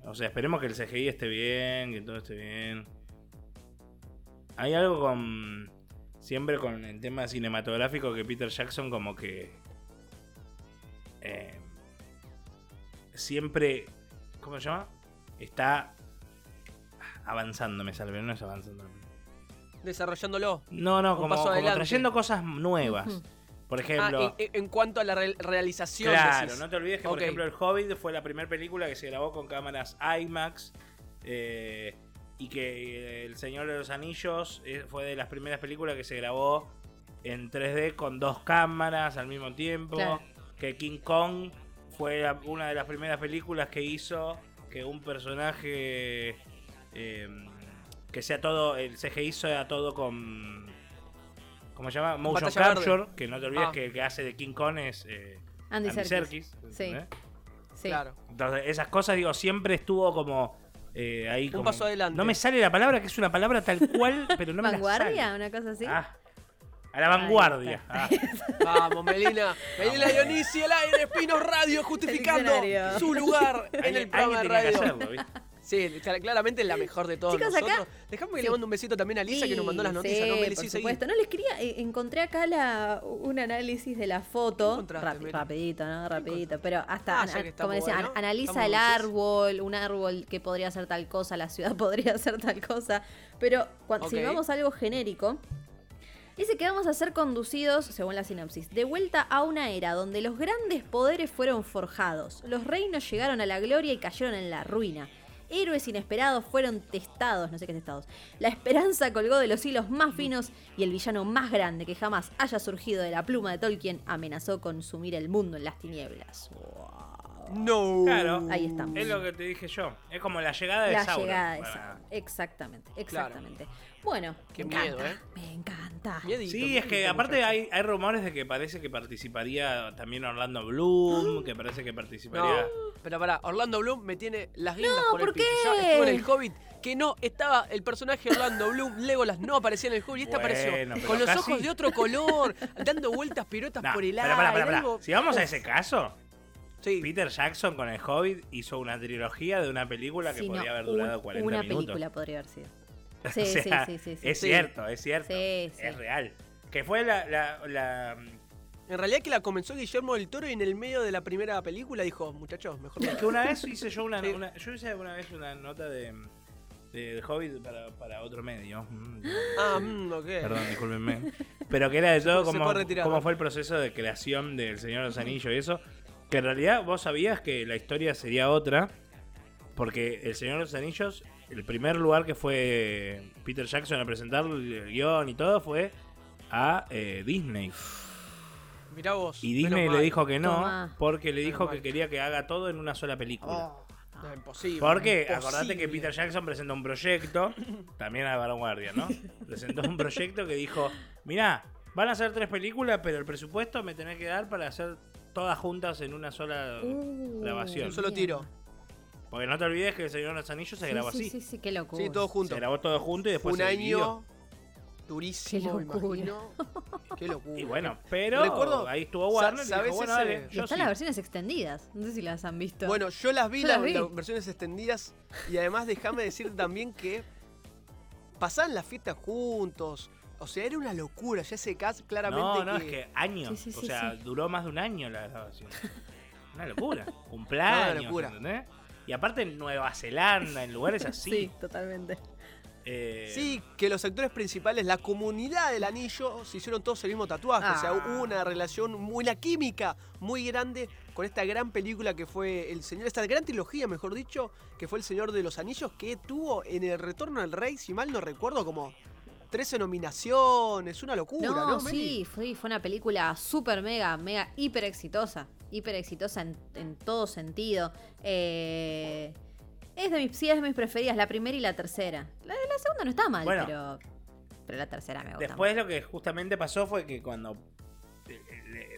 O sea, esperemos que el CGI esté bien, que todo esté bien. Hay algo con. Siempre con el tema cinematográfico que Peter Jackson, como que. Eh, siempre. ¿Cómo se llama? Está avanzando, me sale, no es avanzando. Desarrollándolo. No, no, como, trayendo cosas nuevas. Por ejemplo. Ah, en, cuanto a la realización. Claro, no te olvides que, por ejemplo, El Hobbit fue la primera película que se grabó con cámaras IMAX. Eh, y que El Señor de los Anillos eh, fue de las primeras películas que se grabó en 3D con dos cámaras al mismo tiempo. Que King Kong fue una de las primeras películas que hizo que un personaje. Eh, que sea todo. El CGI sea todo con ¿cómo se llama? Motion Capture, que no te olvides ah. que el que hace de King Kong es eh, Andy, Serkis. Sí. sí. Claro. Entonces, esas cosas, digo, siempre estuvo como eh, ahí. Un paso adelante. No me sale la palabra, que es una palabra tal cual, pero no me ¿Vanguardia? ¿Una cosa así? Ah, a la vanguardia. Ah. Vamos, Melina. Melina Dionisi, el aire, Espinos Radio, justificando su lugar en el programa de radio. Sí, claramente es la mejor de todos Chicos, nosotros. Acá, Dejame que le mando un besito también a Lisa que nos mandó las noticias, ¿no, Por supuesto. No les quería, eh, encontré acá la, un análisis de la foto. rapidito, ¿no? Rapidito. Pero hasta, ah, como decía, analiza el árbol, un árbol que podría ser tal cosa, la ciudad podría ser tal cosa. Pero cuando, si vamos a algo genérico, Dice que vamos a ser conducidos, según la sinopsis, de vuelta a una era donde los grandes poderes fueron forjados, los reinos llegaron a la gloria y cayeron en la ruina héroes inesperados fueron testados, no sé qué testados. La esperanza colgó de los hilos más finos y el villano más grande que jamás haya surgido de la pluma de Tolkien amenazó consumir el mundo en las tinieblas. No. Claro. Ahí estamos. Es lo que te dije yo. Es como la llegada de la La llegada de Sauron. Exactamente, exactamente. Bueno, Qué me miedo, encanta, ¿eh? Me encanta. sí, es que aparte hay, hay, rumores de que parece que participaría también Orlando Bloom, que parece que participaría. pero para, Orlando Bloom me tiene las guindas por, el qué? Yo estuve en el Hobbit que no estaba el personaje Orlando Bloom, Legolas no aparecía en el Hobbit y este apareció con los ojos de otro color, dando vueltas piruetas por el aire. Si vamos a ese caso, Peter Jackson con el Hobbit hizo una trilogía de una película que podría haber durado 40 minutos. Una película podría haber sido. Sí, sí, sí, sí, Es cierto, es cierto. Es real. Que fue la, la, En realidad que la comenzó Guillermo del Toro y en el medio de la primera película dijo, muchachos, mejor... Es que una vez hice yo una, Yo hice una vez una nota de... De Hobbit para, para otro medio. Ah, mm, ok. Perdón, discúlpenme. Pero que era de todo como, cómo fue el proceso de creación del Señor de los Anillos y eso. Que en realidad vos sabías que la historia sería otra, porque El Señor de los Anillos, el primer lugar que fue Peter Jackson a presentar el guion y todo fue a eh, Disney. Mirá vos. Y Disney le dijo que no, porque le dijo que quería que haga todo en una sola película. Oh, no, imposible. Porque acordate que Peter Jackson presentó un proyecto, también a Vanguardia, ¿no? presentó un proyecto que dijo, mirá, van a hacer tres películas, pero el presupuesto me tenés que dar para hacer todas juntas en una sola uh, grabación. Un solo tiro. Porque no te olvides que El Señor de los Anillos se grabó así. Sí, sí, qué locura. Sí, todo junto. Se grabó todo junto y después Un año durísimo, qué locura. Qué locura. Y bueno, pero Recuerdo, ahí estuvo Warner y dijo, bueno, dale, y están las versiones extendidas. No sé si las han visto. Bueno, yo las vi, las, versiones extendidas. Y además déjame decirte también que pasaban las fiestas juntos O sea, era una locura, ya ese cast claramente. No, no, es que años. o sea, duró más de un año la grabación. una locura. Cumpleaños. Una locura. ¿entendés? Y aparte en Nueva Zelanda, en lugares así. Sí, totalmente. Eh, sí, que los actores principales, la comunidad del anillo, se hicieron todos el mismo tatuaje. O sea, hubo ah. una relación muy, la química muy grande con esta gran película que fue El Señor, esta gran trilogía, mejor dicho, que fue El Señor de los Anillos, que tuvo en el Retorno al Rey, si mal no recuerdo, como 13 nominaciones, una locura, ¿no? ¿no sí, fue, fue una película súper mega, mega hiper exitosa. Hiper exitosa en, todo sentido. Eh, es de mis, sí, es de mis preferidas, la primera y la tercera. La, la segunda no está mal, pero, pero la tercera me gusta. Después lo que justamente pasó fue que cuando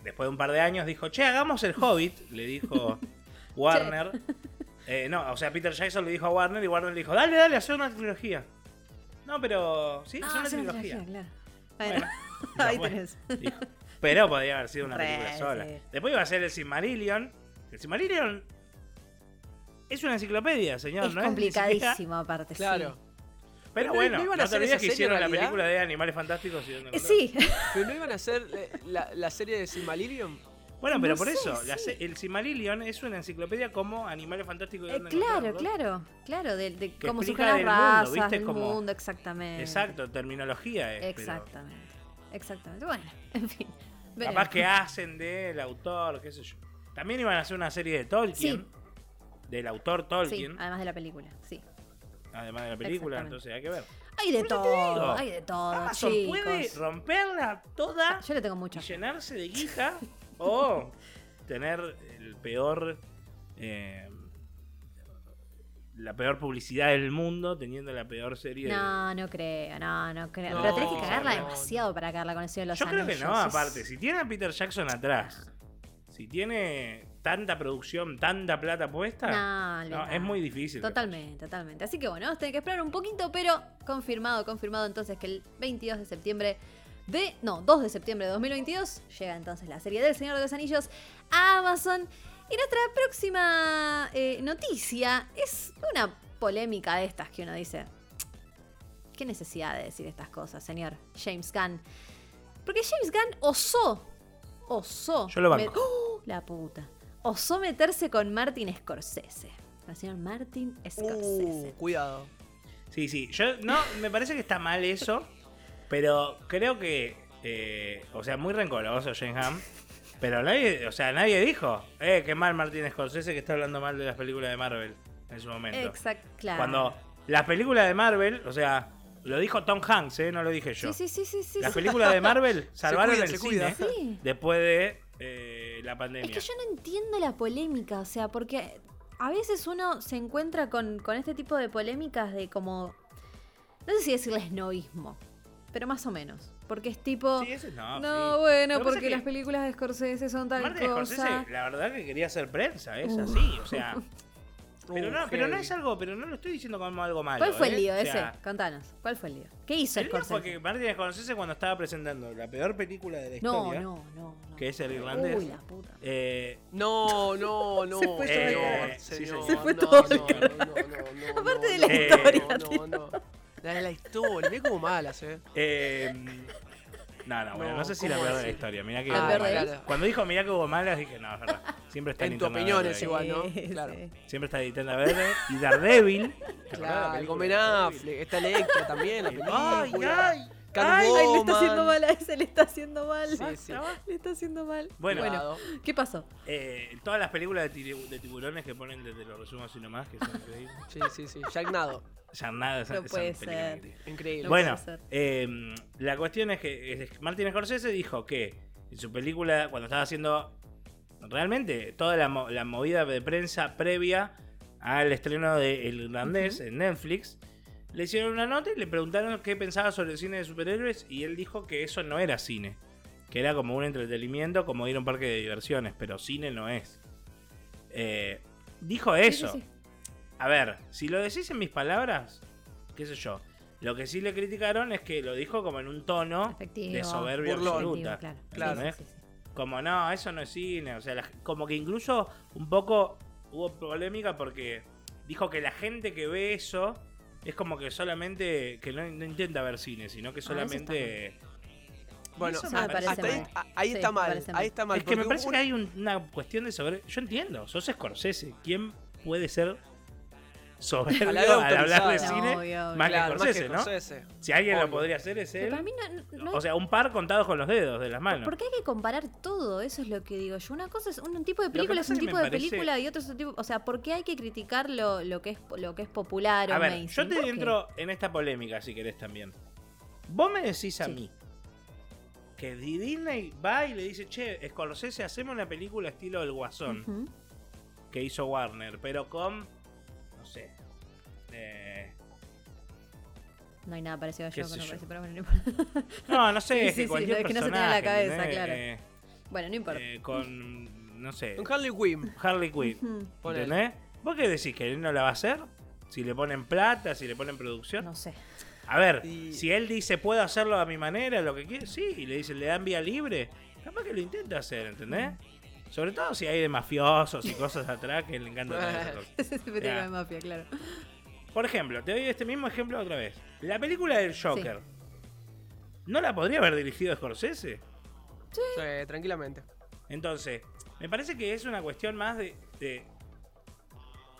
después de un par de años dijo, che, hagamos el Hobbit, le dijo Warner. Eh, no, o sea, Peter Jackson le dijo a Warner y Warner le dijo, dale, dale, hacer una trilogía. No, pero sí, es ah, una trilogía. Claro. Bueno, Ahí tenés. pero podría haber sido una película sola. Después iba a ser el Silmarillion. El Silmarillion es una enciclopedia, señor. Es complicadísimo, aparte. Claro. Pero, bueno, no, te olvides que hicieron la película de Animales Fantásticos. Y sí. Pero no iban a hacer la, la serie de Silmarillion. Bueno, pero por eso, el Silmarillion es una enciclopedia como Animales Fantásticos. Eh, claro, claro, claro, de, de cómo surgen las razas, mundo, del mundo, exactamente. Exacto, terminología es. Exactamente, exactamente. Bueno, en fin. Capaz que hacen del autor, qué sé yo. También iban a hacer una serie de Tolkien. Del autor Tolkien. Sí, además de la película, sí. Además de la película, entonces hay que ver. Hay de todo, hay de todo. Amazon puede romperla toda. Yo le tengo mucho. Y llenarse de guita o tener el peor. Eh, la peor publicidad del mundo teniendo la peor serie. No, no creo, no, no creo. Pero tenés que cagarla demasiado para cagarla con el de los Yo creo que no, aparte. Si tiene a Peter Jackson atrás, si tiene tanta producción, tanta plata puesta, no, es muy difícil. Totalmente, totalmente. Así que bueno, vamos a tener que esperar un poquito, pero confirmado, confirmado entonces que el 22 de septiembre de, no, 2 de septiembre de 2022, llega entonces la serie del Señor de los Anillos a Amazon. Y nuestra próxima eh, noticia es una polémica de estas que uno dice, ¿qué necesidad de decir estas cosas, señor James Gunn? Porque James Gunn osó, osó. Yo lo banco. ¡Oh! la puta. Osó meterse con Martin Scorsese. El señor Martin Scorsese. Uh, cuidado. Sí, sí. Yo no, me parece que está mal eso. Pero creo que. Eh, o sea, muy rencoroso James Ham. Pero nadie, o sea, nadie dijo, eh, qué mal Martín Scorsese que está hablando mal de las películas de Marvel en su momento. Exacto, claro. Cuando las películas de Marvel, o sea, lo dijo Tom Hanks, ¿eh? no lo dije yo. Sí, sí, sí, sí. Las películas de Marvel salvaron el cine después de eh, la pandemia. Es que yo no entiendo la polémica, o sea, porque a veces uno se encuentra con, con este tipo de polémicas de como, no sé si decirles noísmo, pero más o menos. Porque es tipo. Sí, ese no. No, bueno, porque las películas de Scorsese son tal Martin cosa. Scorsese, la verdad que quería hacer prensa, es así, o sea. Pero no, pero no es algo, pero no lo estoy diciendo como algo malo. ¿Cuál fue el ¿eh? lío ese? Contanos, ¿cuál fue el lío? ¿Qué hizo el Scorsese? Porque Martin Scorsese cuando estaba presentando la peor película de la historia, no, no, no, que es el irlandés. Uy, la puta. Eh, no, no, no. Se fue, eh, se fue todo. Aparte de la historia. No, no, no. La de la historia, ve como malas, eh. eh no, no, bueno, no, sé si la peor de la historia. Mirá que ah, Cuando dijo mirá que hubo malas, dije, no, es verdad. Siempre está En tu opinión es igual, ¿no? Claro. Siempre está editando verde. Y Daredevil. Claro, el Gomenafle. Está Electra también, la película. Ay, ay. Ay, le está haciendo mal a ese, le está haciendo mal. Sí, sí. Le está haciendo mal. Bueno, ¿qué pasó? Eh, todas las películas de, tiburones que ponen desde los resumos así nomás, que son increíbles. Sí, sí, sí. Jack Nado. Ya nada, no puede ser. Increíble. bueno, eh, la cuestión es que Martin Scorsese dijo que en su película, cuando estaba haciendo realmente toda la, movida de prensa previa al estreno de El Irlandés en Netflix, le hicieron una nota y le preguntaron qué pensaba sobre el cine de superhéroes y él dijo que eso no era cine, que era como un entretenimiento, como ir a un parque de diversiones, pero cine no es. Eh, dijo eso. A ver, si lo decís en mis palabras, qué sé yo. Lo que sí le criticaron es que lo dijo como en un tono de soberbia absoluta. Claro, Como no, eso no es cine. O sea, como que incluso un poco hubo polémica porque dijo que la gente que ve eso es como que solamente, que no, intenta ver cine, sino que ah, solamente... bueno, ahí, está mal, ahí está mal. Es que me parece que hay una cuestión de sobre... Yo entiendo, sos Scorsese. ¿Quién puede ser soberbio al hablar de cine más, que Scorsese, ¿no? Si alguien lo podría hacer es él. o sea, un par contados con los dedos de las manos. ¿Por qué hay que comparar todo? Eso es lo que digo yo. Una cosa es un tipo de película es un tipo de película y otro es un tipo, o sea, ¿por qué hay que criticar lo, lo que es lo que es popular a ver, Yo te entro en esta polémica si querés también. Vos me decís a mí que Disney va y le dice, "Che, Scorsese, hacemos una película estilo El Guasón." Que hizo Warner, pero con no sé. Eh, no hay nada parecido a yo, no, parece, pero bueno, no No, no sé, es que cualquier que no se tiene la cabeza, claro. Eh, bueno, no importa. Eh, con, no sé. Con Harley Quinn. Harley Quinn. ¿Entendés? ¿Vos qué decís? ¿Que él no la va a hacer? Si le ponen plata, si le ponen producción. No sé. A ver, si él dice puedo hacerlo a mi manera, lo que quiere, sí, y le dice le dan vía libre, capaz que lo intenta hacer, ¿entendés? Sobre todo si hay de mafiosos y cosas atrás que le encanta de mafia, claro. Por ejemplo, te doy este mismo ejemplo otra vez. La película del Joker. ¿No la podría haber dirigido Scorsese? Sí. tranquilamente. Entonces, me parece que es una cuestión más de.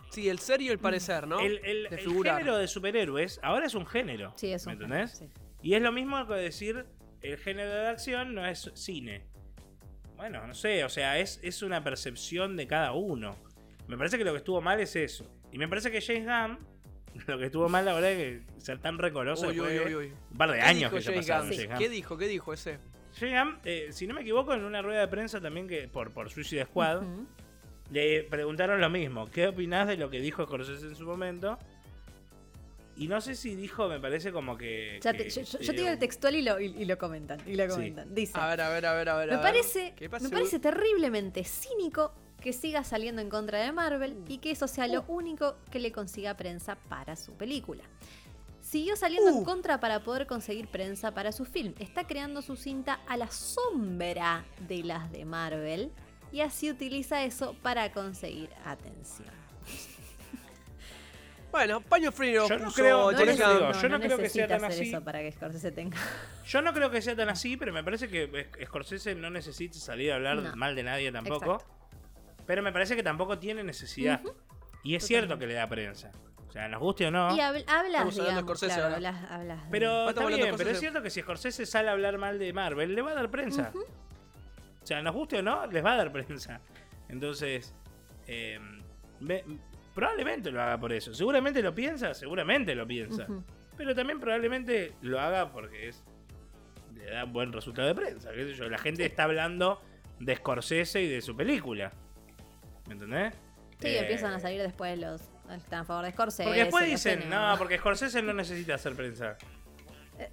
sí, el ser y el parecer, ¿no? El, género de superhéroes ahora es un género. Sí, es un ¿Me entendés? Y es lo mismo que decir el género de acción no es cine. Bueno, no sé, o sea, es, es una percepción de cada uno. Me parece que lo que estuvo mal es eso. Y me parece que James Gunn, lo que estuvo mal la verdad es que ser tan recoloso un par de años que James Gunn? ¿Qué dijo? ¿Qué dijo ese? James Gunn, eh, si no me equivoco, en una rueda de prensa también que por, por Suicide Squad, le preguntaron lo mismo. ¿Qué opinás de lo que dijo Scorsese en su momento? Y no sé si dijo, me parece como que. yo, te digo el textual y lo, y, lo comentan. Y lo comentan. Dice. A ver, a ver, a ver, a ver. Me, parece, me parece terriblemente cínico que siga saliendo en contra de Marvel y que eso sea lo uh. único que le consiga prensa para su película. Siguió saliendo en uh. contra para poder conseguir prensa para su film. Está creando su cinta a la sombra de las de Marvel y así utiliza eso para conseguir atención. Bueno, paño frío. Yo no creo, yo no, creo que sea tan así. para que Scorsese tenga. Yo no creo que sea tan así, pero me parece que Scorsese no necesita salir a hablar mal de nadie tampoco. Pero me parece que tampoco tiene necesidad. Y es cierto que le da prensa. O sea, nos guste o no. Y hablas, digamos, claro, hablas, Pero está bien, pero es cierto que si Scorsese sale a hablar mal de Marvel, le va a dar prensa. O sea, nos guste o no, les va a dar prensa. Entonces, eh, Probablemente lo haga por eso. Seguramente lo piensa, seguramente lo piensa. Pero también probablemente lo haga porque es le da un buen resultado de prensa. yo? La gente está hablando de Scorsese y de su película. ¿Me entendés? Sí, eh, empiezan a salir después los están a favor de Scorsese. Porque después dicen, no, porque Scorsese no necesita hacer prensa.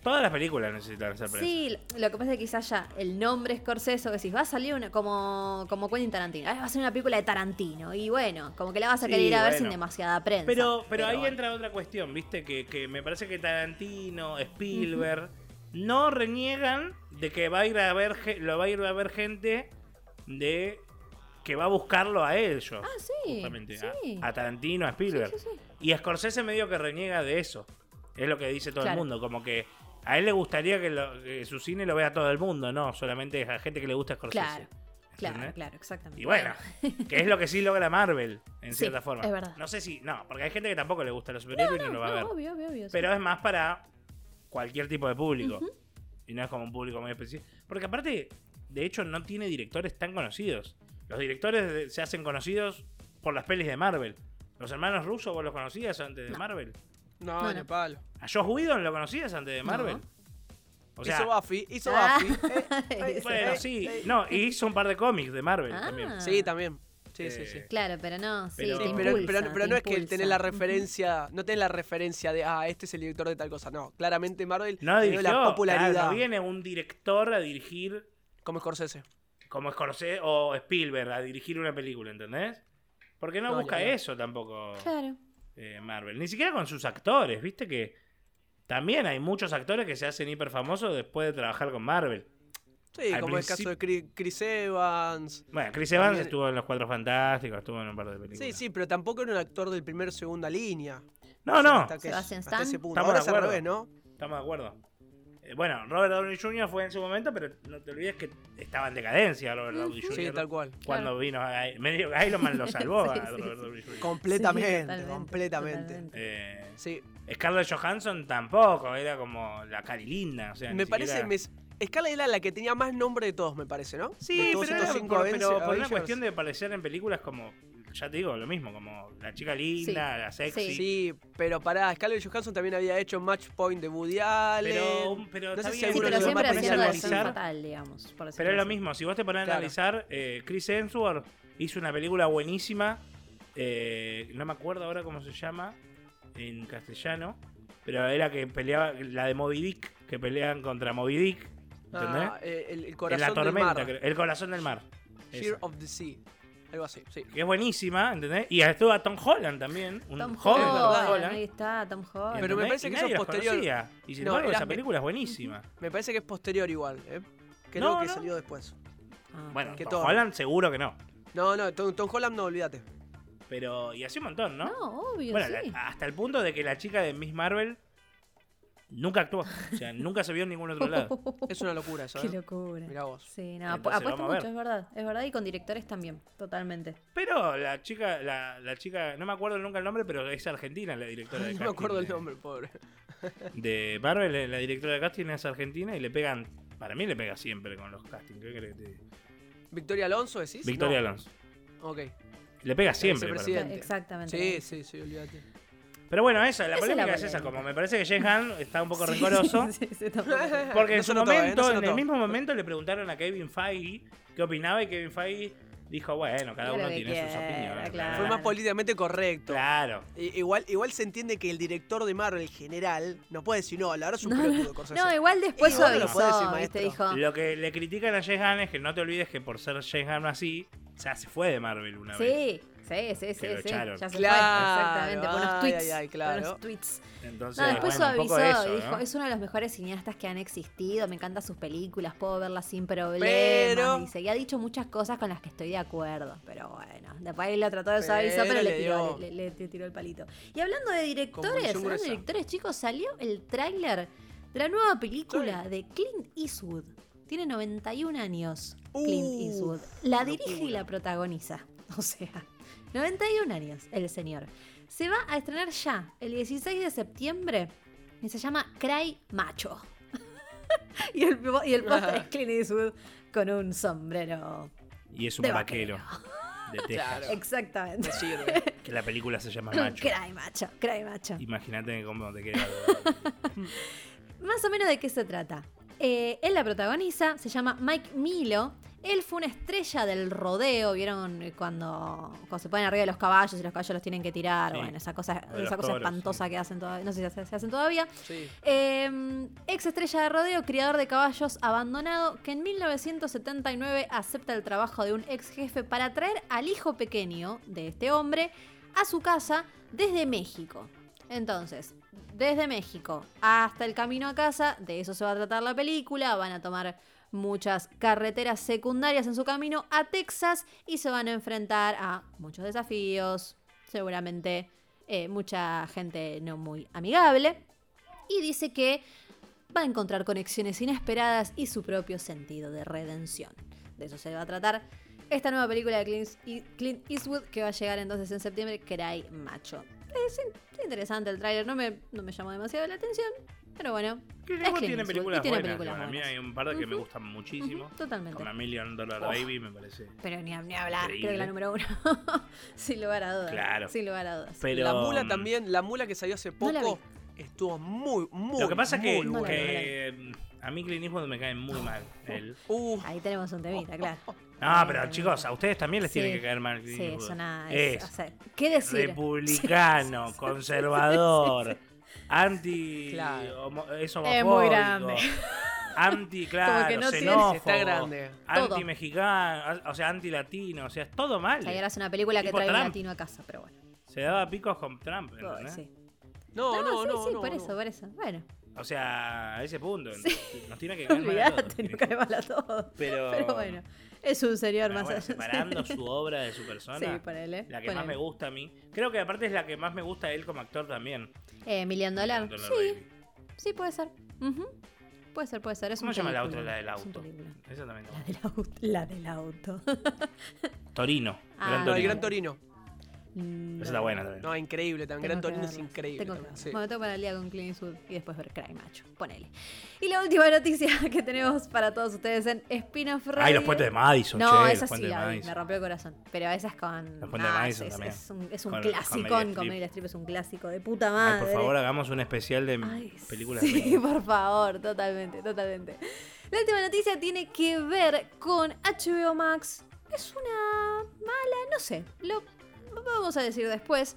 Todas las películas necesitan ser prensa. Sí, lo que pasa es que quizás ya el nombre Scorsese, que decís, va a salir una, como, como Quentin Tarantino. va a ser una película de Tarantino. Y bueno, como que la vas a querer ir a ver sin demasiada prensa. Pero, pero, ahí entra otra cuestión, ¿viste? Que, que, me parece que Tarantino, Spielberg, no reniegan de que va a ir a ver, lo va a ir a ver gente de que va a buscarlo a ellos. Ah, sí. Justamente. A, Tarantino, a Spielberg. y Scorsese medio que reniega de eso. Es lo que dice todo el mundo, como que a él le gustaría que, su cine lo vea todo el mundo, no solamente a gente que le gusta Scorsese. Claro. Claro, claro, exactamente. Y bueno, que es lo que sí logra Marvel, en cierta forma. Es verdad. No sé si. No, porque hay gente que tampoco le gusta los superhéroes y no lo va a ver. Obvio, obvio, obvio, Pero es más para cualquier tipo de público. Y no es como un público muy especial. Porque aparte, de hecho, no tiene directores tan conocidos. Los directores se hacen conocidos por las pelis de Marvel. Los hermanos rusos, vos los conocías antes de Marvel. No, no, palo. ¿A Josh Whedon lo conocías antes de Marvel? O sea, hizo Buffy, hizo ah. Buffy. bueno, sí. No, y hizo un par de cómics de Marvel ah. también. Sí, también. Sí, sí, sí. Claro, pero no, sí, pero, pero, no es que tenés la referencia, no tenés la referencia de, ah, este es el director de tal cosa. No, claramente Marvel no tiene la popularidad. no viene un director a dirigir. Como Scorsese. Como Scorsese o Spielberg a dirigir una película, ¿entendés? Porque no, busca eso tampoco. Claro. Eh, Marvel. Ni siquiera con sus actores, viste que también hay muchos actores que se hacen hiper famosos después de trabajar con Marvel. Sí, como el caso de Chris Evans. Bueno, Chris Evans estuvo en Los Cuatro Fantásticos, estuvo en un par de películas. Sí, sí, pero tampoco era un actor del primer o segunda línea. No, no. Hasta, que, hasta ese Stan. punto. Estamos Ahora de es al acuerdo. revés, ¿no? Estamos de acuerdo. Eh, bueno, Robert Downey Jr. fue en su momento, pero no te olvides que estaba en decadencia Robert Downey Jr. Sí, tal cual. Cuando Claro. vino a- medio Iron Man lo salvó Sí, a Robert sí. Downey Jr. Completamente, Sí, completamente. Eh, Sí, Scarlett Johansson tampoco, era como la cari linda. O sea, me parece, siquiera- me, Scarlett era la que tenía más nombre de todos, me parece, ¿no? Sí, pero, era cinco pero por una cuestión de aparecer en películas como, ya te digo, lo mismo, como la chica linda, la sexy. Sí, pero pará, Scarlett Johansson también había hecho Match Point de Woody Allen. Pero, pero No sé si Sí, pero siempre haciendo analizar- fatal, digamos. por Pero es lo mismo, si vos te pones a analizar, eh, Chris Hemsworth hizo una película buenísima, eh, no me acuerdo ahora cómo se llama en castellano, pero era que peleaba, la de Moby Dick, que pelean contra Moby Dick, ¿entendés? Ah, eh, el, en corazón la tormenta, del mar. creo, el corazón del mar. Fear of the Sea. Algo así, sí. Que es buenísima, ¿entendés? Y estuvo a Tom Holland también, un Tom joven Holland, Holland. ahí está, Tom Holland. Pero me parece Y que eso es posterior. conocía. Y sin No, embargo, esa película es buenísima. Me parece que es posterior igual, ¿eh? Creo No, que no. salió después. Ah, Bueno, que Tom todo. Holland seguro que no. No, no, Tom, Tom Holland no, olvídate. Pero, y así un montón, ¿no? No, obvio, Bueno, sí. la- hasta el punto de que la chica de Miss Marvel nunca actuó. O sea, nunca se vio en ningún otro lado. Es una locura eso, Qué ¿eh? locura. Mirá vos. Sí, no, Entonces, apuesta vamos a ver. mucho, es verdad. Es verdad, y con directores también, totalmente. Pero la chica, la, la chica, no me acuerdo nunca el nombre, pero es argentina la directora de No casting. me acuerdo el nombre, pobre. De Marvel, eh, la directora de casting es argentina y le pegan, para mí le pega siempre con los castings. ¿Qué querés que te diga? ¿Victoria Alonso decís? Victoria No. Alonso. Ok. Le pega siempre. para. Exactamente. Sí, sí, sí, olvídate. Pero bueno, eso, la Esa es la polémica es esa. Como me parece que Gunn está un poco rencoroso. Sí. Porque No en se su notó, ¿eh? No momento, en el mismo momento, le preguntaron a Kevin Feige qué opinaba y Kevin Feige dijo, bueno, cada uno tiene sus opiniones. claro. Fue más políticamente correcto. Claro. I- Igual, igual se entiende que el director de Marvel, el general, no puede decir, no, la verdad es un No, pelotudo, no, Corsese. no, igual después Igual no lo puede decir, maestro. Dijo, Lo que le critican a Gunn es que no te olvides que por ser Gunn así, ya se fue de Marvel una vez. sí, sí, sí, sí, sí. Ya se Claro, fue, exactamente, por ay, tweets. ay, ay, por claro. unos tweets. Entonces, No, después bueno, suavizó eso, y dijo, ¿no? es uno de los mejores cineastas que han existido, me encantan sus películas, puedo verlas sin problemas. Pero- Dice, y ha dicho muchas cosas con las que estoy de acuerdo, pero bueno, después él lo trató de suavizar, pero le le tiró, le, le- le tiró el palito. Y hablando de directores, hablando de directores, chicos, salió el tráiler de la nueva película de Clint Eastwood. Tiene 91 años, Clint Uh, Eastwood. La dirige y la protagoniza. O sea, 91 años el señor. Se va a estrenar ya, el 16 de septiembre, y se llama Cry Macho. y el, y el póster es Clint Eastwood con un sombrero. Y es un de vaquero de Texas. Claro. Exactamente. Que la película se llama Macho. Cry Macho, Cry Macho. Imagínate cómo te queda. Más o menos de qué se trata. Eh, él la protagoniza, se llama Mike Milo. Él fue una estrella del rodeo, ¿vieron? Cuando, cuando se ponen arriba de los caballos y los caballos los tienen que tirar. Sí. Bueno, esa cosa, de esa cosa toros, espantosa sí. que hacen todavía. No sé si se, se hacen todavía. Sí. Eh, ex estrella de rodeo, criador de caballos abandonado, que en 1979 acepta el trabajo de un ex jefe para traer al hijo pequeño de este hombre a su casa desde México. Entonces, desde México hasta el camino a casa, de eso se va a tratar la película, van a tomar muchas carreteras secundarias en su camino a Texas y se van a enfrentar a muchos desafíos, seguramente eh, mucha gente no muy amigable y dice que va a encontrar conexiones inesperadas y su propio sentido de redención. De eso se va a tratar esta nueva película de Clint, Eastwood que va a llegar entonces en septiembre, Cry Macho. Es, in- es interesante el tráiler, no me, no me llamó demasiado la atención, pero bueno. Que es Clint tiene Eastwood, películas tiene buenas. películas Bueno, a mí buenas. hay un par de que me gustan muchísimo. Totalmente. Como A Million Dollar Oh. Baby me parece. Pero ni, ni hablar, creo que la número uno. sin lugar a dudas. Claro. Sin lugar a dudas. Pero, la mula mm, también, la mula que salió hace No poco, estuvo muy, muy Lo que pasa es que, No a mí Clint Eastwood me cae muy mal. Él. Uh, Ahí tenemos un temita, claro. No, pero chicos, a ustedes también les tiene Sí. que caer mal Sí, es una. Es es- o sea, ¿Qué decir? republicano, conservador, anti... Claro. homo- es muy homofóbico, grande. Anti, claro, que no tiene- xenófobo, Está grande. Todo. anti-mexicano, o sea, anti-latino, o sea, es todo mal. O sea, ahora es una película que trae un Trump. latino a casa, pero bueno. Se daba picos con Trump, ¿entendés? sí. no, no, sí, no, sí, no, por no. eso, por eso. Bueno, O sea, a ese punto. Nos tiene que caer mal a todos. no cae mal a todos. Pero, Pero bueno. Es un señor más bueno, Separando su obra de su persona. Sí, ponele. La que más me gusta a mí. Creo que aparte es la que más me gusta a él como actor también. Eh, Million Dollar. Sí. Sí, puede ser. Puede ser, puede ser. ¿Cómo se llama la otra? La del auto. Esa también. La del auto. La del auto. Torino. Ah, el Gran Torino. Esa está buena también. No, increíble también. Gran Torino es increíble. Tengo Bueno, tengo para el día con Clint Eastwood y después ver Cry Macho. Ponele. Y la última noticia que tenemos para todos ustedes en Spin-off Radio. Ay, los puentes de Madison, No, che, esa sí la me rompió el corazón. Pero esa es con. Los puentes de Madison es, también. Es un, es un clásico. Con, con Meryl Streep es un clásico de puta madre. Ay, por favor, hagamos un especial de películas. Sí, por favor, totalmente, totalmente. La última noticia tiene que ver con HBO Max. Es una mala, no sé. Lo vamos a decir después,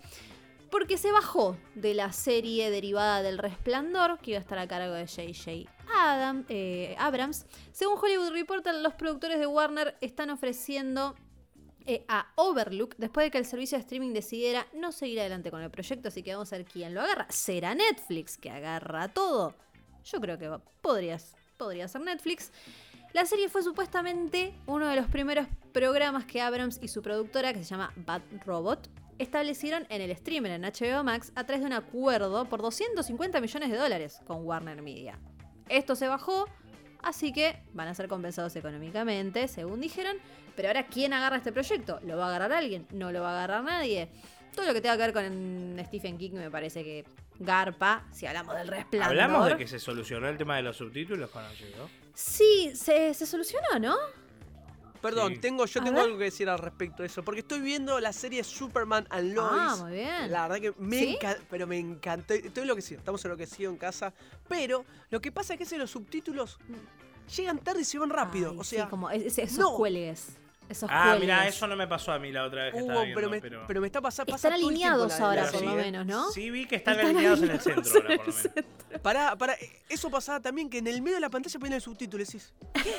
porque se bajó de la serie derivada del Resplandor, que iba a estar a cargo de J.J. Adam, eh, Abrams. Según Hollywood Reporter, los productores de Warner están ofreciendo eh, a Overlook después de que el servicio de streaming decidiera no seguir adelante con el proyecto, así que vamos a ver quién lo agarra. ¿Será Netflix que agarra todo? Yo creo que podría ser Netflix. La serie fue supuestamente uno de los primeros programas que Abrams y su productora, que se llama Bad Robot, establecieron en el streamer en HBO Max a través de un acuerdo por 250 millones de dólares con Warner Media. Esto se bajó, así que van a ser compensados económicamente, según dijeron. Pero ahora, ¿quién agarra este proyecto? ¿Lo va a agarrar alguien? ¿No lo va a agarrar nadie? Todo lo que tenga que ver con Stephen King me parece que garpa, si hablamos del resplandor. Hablamos de que se solucionó el tema de los subtítulos HBO. Sí, se, solucionó, ¿no? Perdón, tengo, yo tengo algo que decir al respecto de eso. Porque estoy viendo la serie Superman and Lois. Ah, muy bien. La verdad que me encanta, pero me encantó. Estoy enloquecido, estamos enloquecidos en casa. Pero lo que pasa es que los subtítulos llegan tarde y se van rápido. o sea, sí, como esos no, cuelgues ah, mira, eso no me pasó a mí la otra vez que estaba viendo, pero, me, pero... me, está pasando. Están alineados ahora, por lo menos, ¿no? Sí, vi que están, alineados, en el centro ahora, por lo menos. Pará, pará, eso pasaba también que en el medio de la pantalla ponían el subtítulo, decís. ¿Qué?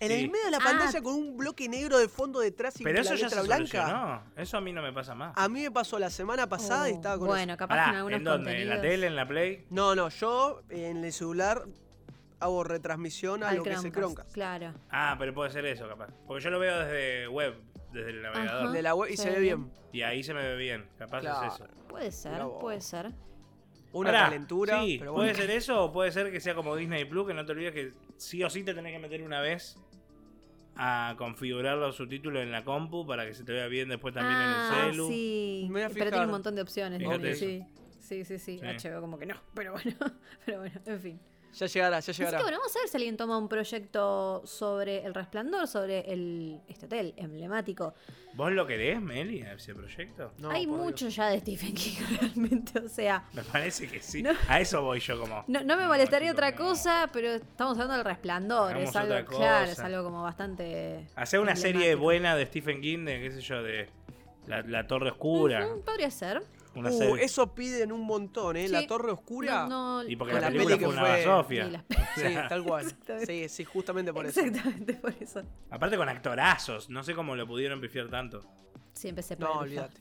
En el medio de la pantalla ah. con un bloque negro de fondo detrás y Pero eso la ya se blanca. No, eso a mí no me pasa más. A mí me pasó la semana pasada y estaba con Bueno, capaz en algunos ¿En dónde? ¿En la tele, en la Play? No, no, yo en el celular hago retransmisión a lo que se Chromecast. Claro. Ah, pero puede ser eso, capaz. Porque yo lo veo desde web desde el navegador. de la web y se, ve bien. Y ahí se me ve bien. Capaz es eso. Puede ser, puede ser. Una calentura. Sí, puede ser eso o puede ser que sea como Disney Plus, que no te olvides que sí o sí te tenés que meter una vez a configurar los subtítulos en la compu para que se te vea bien después también en el ah, celu. Sí, pero tiene un montón de opciones. Sí. sí, sí, sí, sí. como que no, pero bueno, pero bueno, en fin. Ya llegará, ya llegará. Así que bueno, vamos a ver si alguien toma un proyecto sobre el resplandor, sobre el, este hotel emblemático. ¿Vos lo querés, Meli, ese proyecto? Hay mucho ya de Stephen King realmente, o sea. Me parece que sí. a eso voy yo como. No, me molestaría otra cosa, pero estamos hablando del resplandor. es algo, claro, es algo como bastante. Hacer una serie buena de Stephen King, de qué sé yo, de La, Torre Oscura. podría ser. Uh, eso piden un montón, ¿eh? La Torre Oscura. y porque la, película fue una Sofía. Sí, tal cual. Sí, sí, justamente por eso. Exactamente por eso. Aparte con actorazos, no sé cómo lo pudieron pifiar tanto. Siempre se puede. No, olvídate.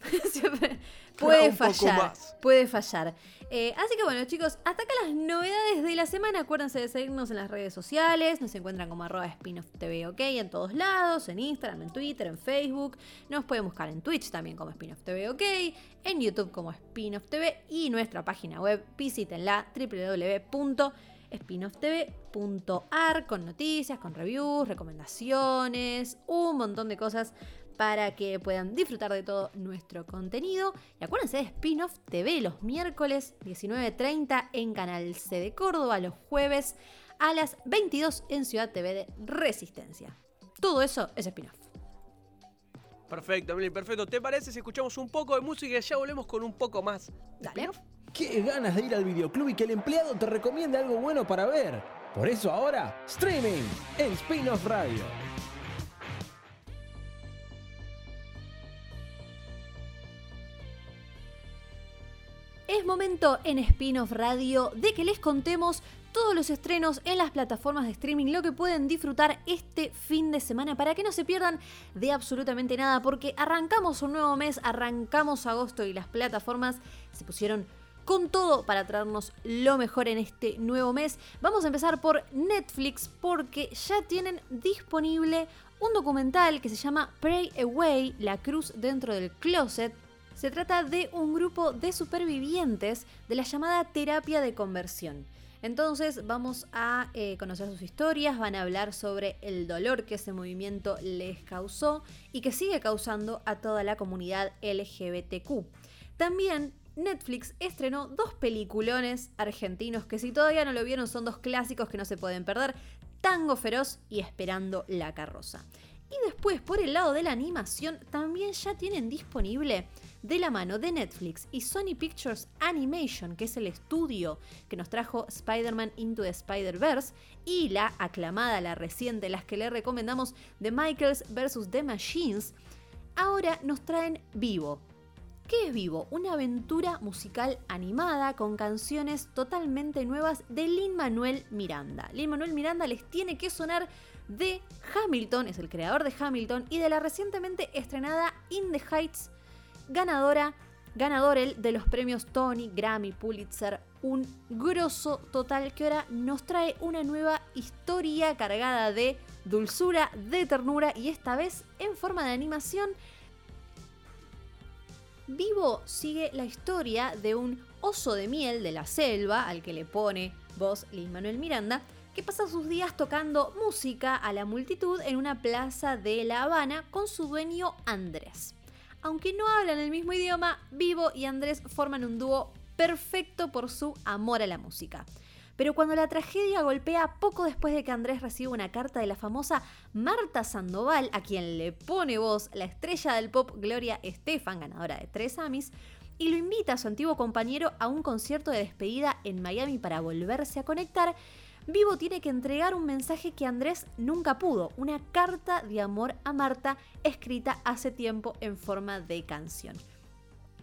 puede fallar. Puede fallar. Eh, así que bueno, chicos, hasta acá las novedades de la semana. Acuérdense de seguirnos en las redes sociales. Nos encuentran como arroba spinoff TV OK en todos lados, en Instagram, en Twitter, en Facebook. Nos pueden buscar en Twitch también como Spinoff TV OK, en YouTube como Spinoff TV y nuestra página web visítenla www.spinofftv.ar con noticias, con reviews, recomendaciones, un montón de cosas para que puedan disfrutar de todo nuestro contenido. Y acuérdense de Spin-off TV los miércoles 19.30 en Canal C de Córdoba, los jueves a las 22 en Ciudad TV de Resistencia. Todo eso es spin-off. Perfecto, Emily, perfecto. ¿Te parece si escuchamos un poco de música y ya volvemos con un poco más? Dale. Qué ganas de ir al videoclub y que el empleado te recomiende algo bueno para ver. Por eso ahora, streaming en Spin-off Radio. Es momento en Spin-off Radio de que les contemos todos los estrenos en las plataformas de streaming, lo que pueden disfrutar este fin de semana para que no se pierdan de absolutamente nada, porque arrancamos un nuevo mes, arrancamos agosto y las plataformas se pusieron con todo para traernos lo mejor en este nuevo mes. Vamos a empezar por Netflix porque ya tienen disponible un documental que se llama Pray Away, la cruz dentro del closet. Se trata de un grupo de supervivientes de la llamada terapia de conversión. Entonces vamos a eh, conocer sus historias, van a hablar sobre el dolor que ese movimiento les causó y que sigue causando a toda la comunidad LGBTQ. También Netflix estrenó dos peliculones argentinos que si todavía no lo vieron son dos clásicos que no se pueden perder, Tango Feroz y Esperando la Carroza. Y después, por el lado de la animación, también ya tienen disponible de la mano de Netflix y Sony Pictures Animation, que es el estudio que nos trajo Spider-Man Into the Spider-Verse, y la aclamada, la reciente, las que le recomendamos, The Michaels vs. The Machines, ahora nos traen Vivo. ¿Qué es Vivo? Una aventura musical animada con canciones totalmente nuevas de Lin Manuel Miranda. Lin Manuel Miranda les tiene que sonar de Hamilton, es el creador de Hamilton, y de la recientemente estrenada In the Heights, ganadora, ganador el de los premios Tony, Grammy, Pulitzer, un grosso total que ahora nos trae una nueva historia cargada de dulzura, de ternura y esta vez en forma de animación. Vivo sigue la historia de un oso de miel de la selva al que le pone voz Lin Manuel Miranda que pasa sus días tocando música a la multitud en una plaza de La Habana con su dueño Andrés. Aunque no hablan el mismo idioma, Vivo y Andrés forman un dúo perfecto por su amor a la música. Pero cuando la tragedia golpea poco después de que Andrés recibe una carta de la famosa Marta Sandoval, a quien le pone voz la estrella del pop Gloria Estefan, ganadora de tres Amis, y lo invita a su antiguo compañero a un concierto de despedida en Miami para volverse a conectar, Vivo tiene que entregar un mensaje que Andrés nunca pudo, una carta de amor a Marta escrita hace tiempo en forma de canción.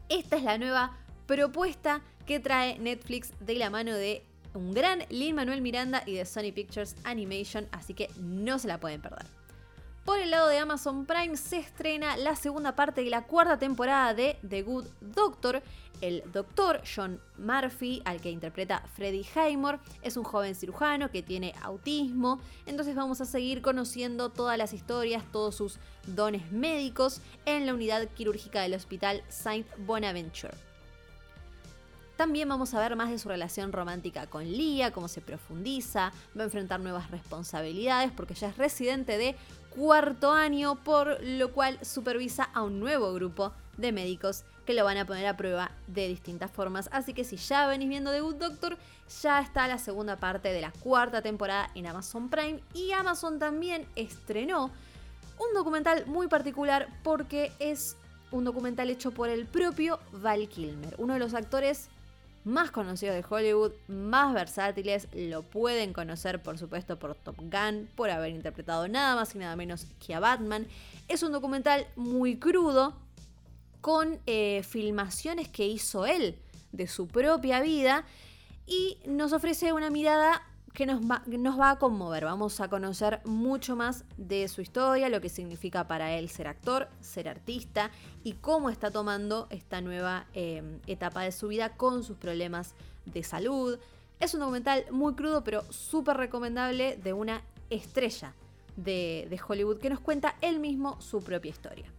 Esta es la nueva propuesta que trae Netflix de la mano de un gran Lin Manuel Miranda y de Sony Pictures Animation, así que no se la pueden perder. Por el lado de Amazon Prime se estrena la segunda parte de la cuarta temporada de The Good Doctor, el doctor John Murphy, al que interpreta Freddie Haymore, es un joven cirujano que tiene autismo, entonces vamos a seguir conociendo todas las historias, todos sus dones médicos en la unidad quirúrgica del Hospital Saint Bonaventure. También vamos a ver más de su relación romántica con Lia, cómo se profundiza, va a enfrentar nuevas responsabilidades porque ya es residente de cuarto año, por lo cual supervisa a un nuevo grupo de médicos que lo van a poner a prueba de distintas formas. Así que si ya venís viendo The Good Doctor, ya está la segunda parte de la cuarta temporada en Amazon Prime y Amazon también estrenó un documental muy particular porque es un documental hecho por el propio Val Kilmer, uno de los actores más conocidos de Hollywood, más versátiles, lo pueden conocer por supuesto por Top Gun, por haber interpretado nada más y nada menos que a Batman. Es un documental muy crudo, con eh, filmaciones que hizo él de su propia vida y nos ofrece una mirada que nos va, a conmover. Vamos a conocer mucho más de su historia, lo que significa para él ser actor, ser artista y cómo está tomando esta nueva em, etapa de su vida con sus problemas de salud. Es un documental muy crudo pero súper recomendable de una estrella de Hollywood que nos cuenta él mismo su propia historia.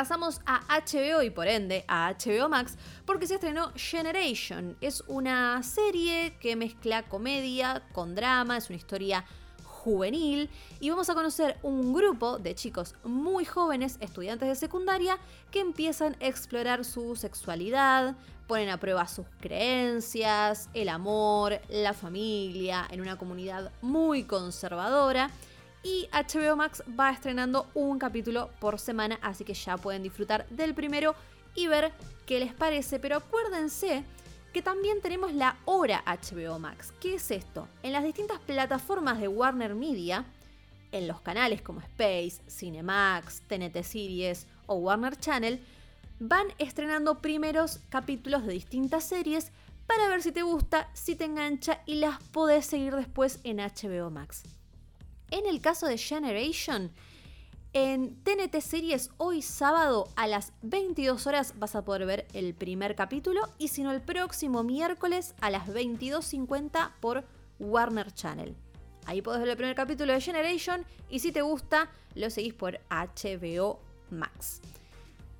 Pasamos a HBO y por ende a HBO Max porque se estrenó Generation. Es una serie que mezcla comedia con drama, es una historia juvenil y vamos a conocer un grupo de chicos muy jóvenes, estudiantes de secundaria, que empiezan a explorar su sexualidad, ponen a prueba sus creencias, el amor, la familia, en una comunidad muy conservadora y HBO Max va estrenando un capítulo por semana, así que ya pueden disfrutar del primero y ver qué les parece. Pero acuérdense que también tenemos la hora HBO Max. ¿Qué es esto? En las distintas plataformas de Warner Media, en los canales como Space, Cinemax, TNT Series o Warner Channel, van estrenando primeros capítulos de distintas series para ver si te gusta, si te engancha y las podés seguir después en HBO Max. En el caso de Generation, En TNT Series hoy sábado a las 22 horas vas a poder ver el primer capítulo y si no el próximo miércoles a las 22.50 por Warner Channel. Ahí podés ver el primer capítulo de Generation y si te gusta lo seguís por HBO Max.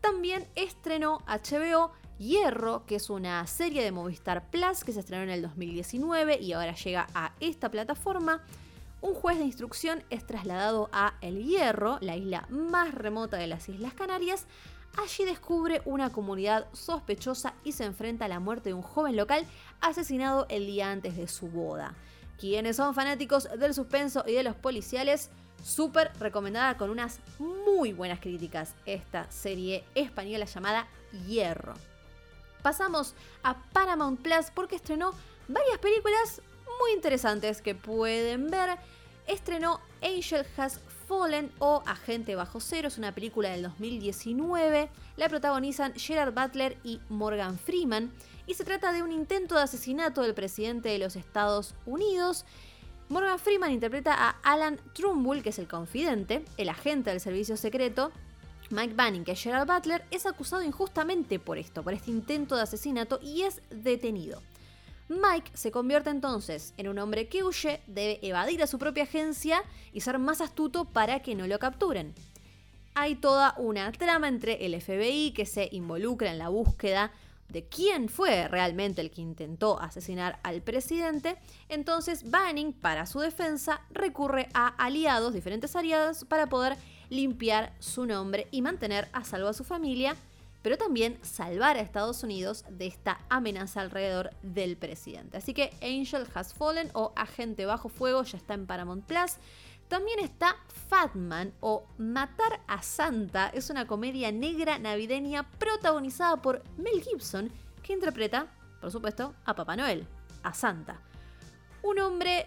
También estrenó HBO Hierro, que es una serie de Movistar Plus que se estrenó en el 2019 y ahora llega a esta plataforma un juez de instrucción es trasladado a El Hierro, la isla más remota de las Islas Canarias. Allí descubre una comunidad sospechosa y se enfrenta a la muerte de un joven local asesinado el día antes de su boda. Quienes son fanáticos del suspenso y de los policiales, súper recomendada con unas muy buenas críticas esta serie española llamada Hierro. Pasamos a Paramount Plus porque estrenó varias películas muy interesantes que pueden ver. Estrenó Angel Has Fallen o Agente Bajo Cero, es una película del 2019. La protagonizan Gerard Butler y Morgan Freeman y se trata de un intento de asesinato del presidente de los Estados Unidos. Morgan Freeman interpreta a Alan Trumbull, que es el confidente, el agente del servicio secreto. Mike Banning, que es Gerard Butler, es acusado injustamente por esto, por este intento de asesinato y es detenido. Mike se convierte entonces en un hombre que huye, debe evadir a su propia agencia y ser más astuto para que no lo capturen. Hay toda una trama entre el FBI que se involucra en la búsqueda de quién fue realmente el que intentó asesinar al presidente, entonces Banning, para su defensa, recurre a aliados, diferentes aliados, para poder limpiar su nombre y mantener a salvo a su familia pero también salvar a Estados Unidos de esta amenaza alrededor del presidente. Así que Angel Has Fallen o Agente Bajo Fuego ya está en Paramount Plus. También está Fatman o Matar a Santa. Es una comedia negra navideña protagonizada por Mel Gibson, que interpreta, por supuesto, a Papá Noel, a Santa. Un hombre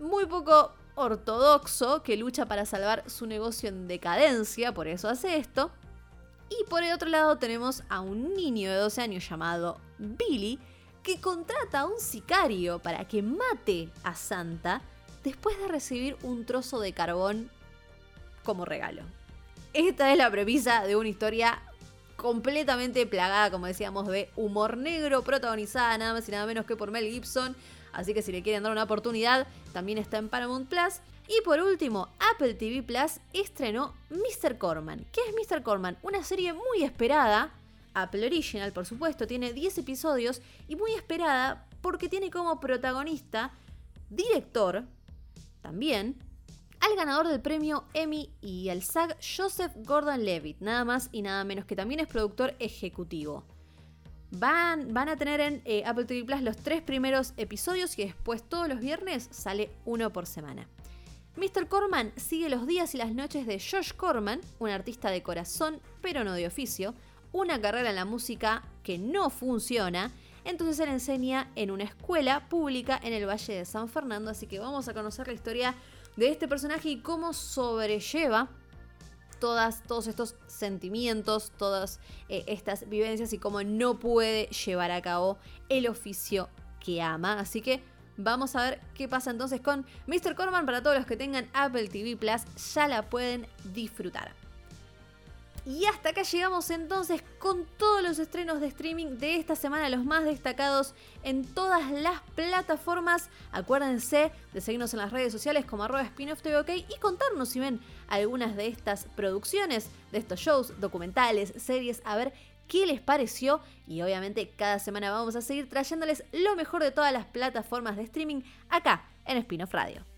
muy poco ortodoxo que lucha para salvar su negocio en decadencia, por eso hace esto. Y por el otro lado tenemos a un niño de 12 años llamado Billy que contrata a un sicario para que mate a Santa después de recibir un trozo de carbón como regalo. Esta es la premisa de una historia completamente plagada, como decíamos, de humor negro, protagonizada nada más y nada menos que por Mel Gibson. Así que si le quieren dar una oportunidad, también está en Paramount Plus. Y por último, Apple TV Plus estrenó Mr. Corman. ¿Qué es Mr. Corman? Una serie muy esperada, Apple Original por supuesto, tiene 10 episodios y muy esperada porque tiene como protagonista, director, también, al ganador del premio Emmy y al SAG Joseph Gordon-Levitt, nada más y nada menos que también es productor ejecutivo. Van, van, a tener en eh, Apple TV Plus los tres primeros episodios y después todos los viernes sale uno por semana. Mr. Corman sigue los días y las noches de Josh Corman, un artista de corazón pero no de oficio, una carrera en la música que no funciona, entonces él enseña en una escuela pública en el Valle de San Fernando, así que vamos a conocer la historia de este personaje y cómo sobrelleva todas, todos estos sentimientos, todas eh, estas vivencias y cómo no puede llevar a cabo el oficio que ama. Así que Vamos a ver qué pasa entonces con Mr. Corman. Para todos los que tengan Apple TV Plus, ya la pueden disfrutar. Y hasta acá llegamos entonces con todos los estrenos de streaming de esta semana, los más destacados en todas las plataformas. Acuérdense de seguirnos en las redes sociales como arroba spinoff y contarnos si ven algunas de estas producciones, de estos shows, documentales, series, a ver qué les pareció y obviamente cada semana vamos a seguir trayéndoles lo mejor de todas las plataformas de streaming acá en Spinoff Radio.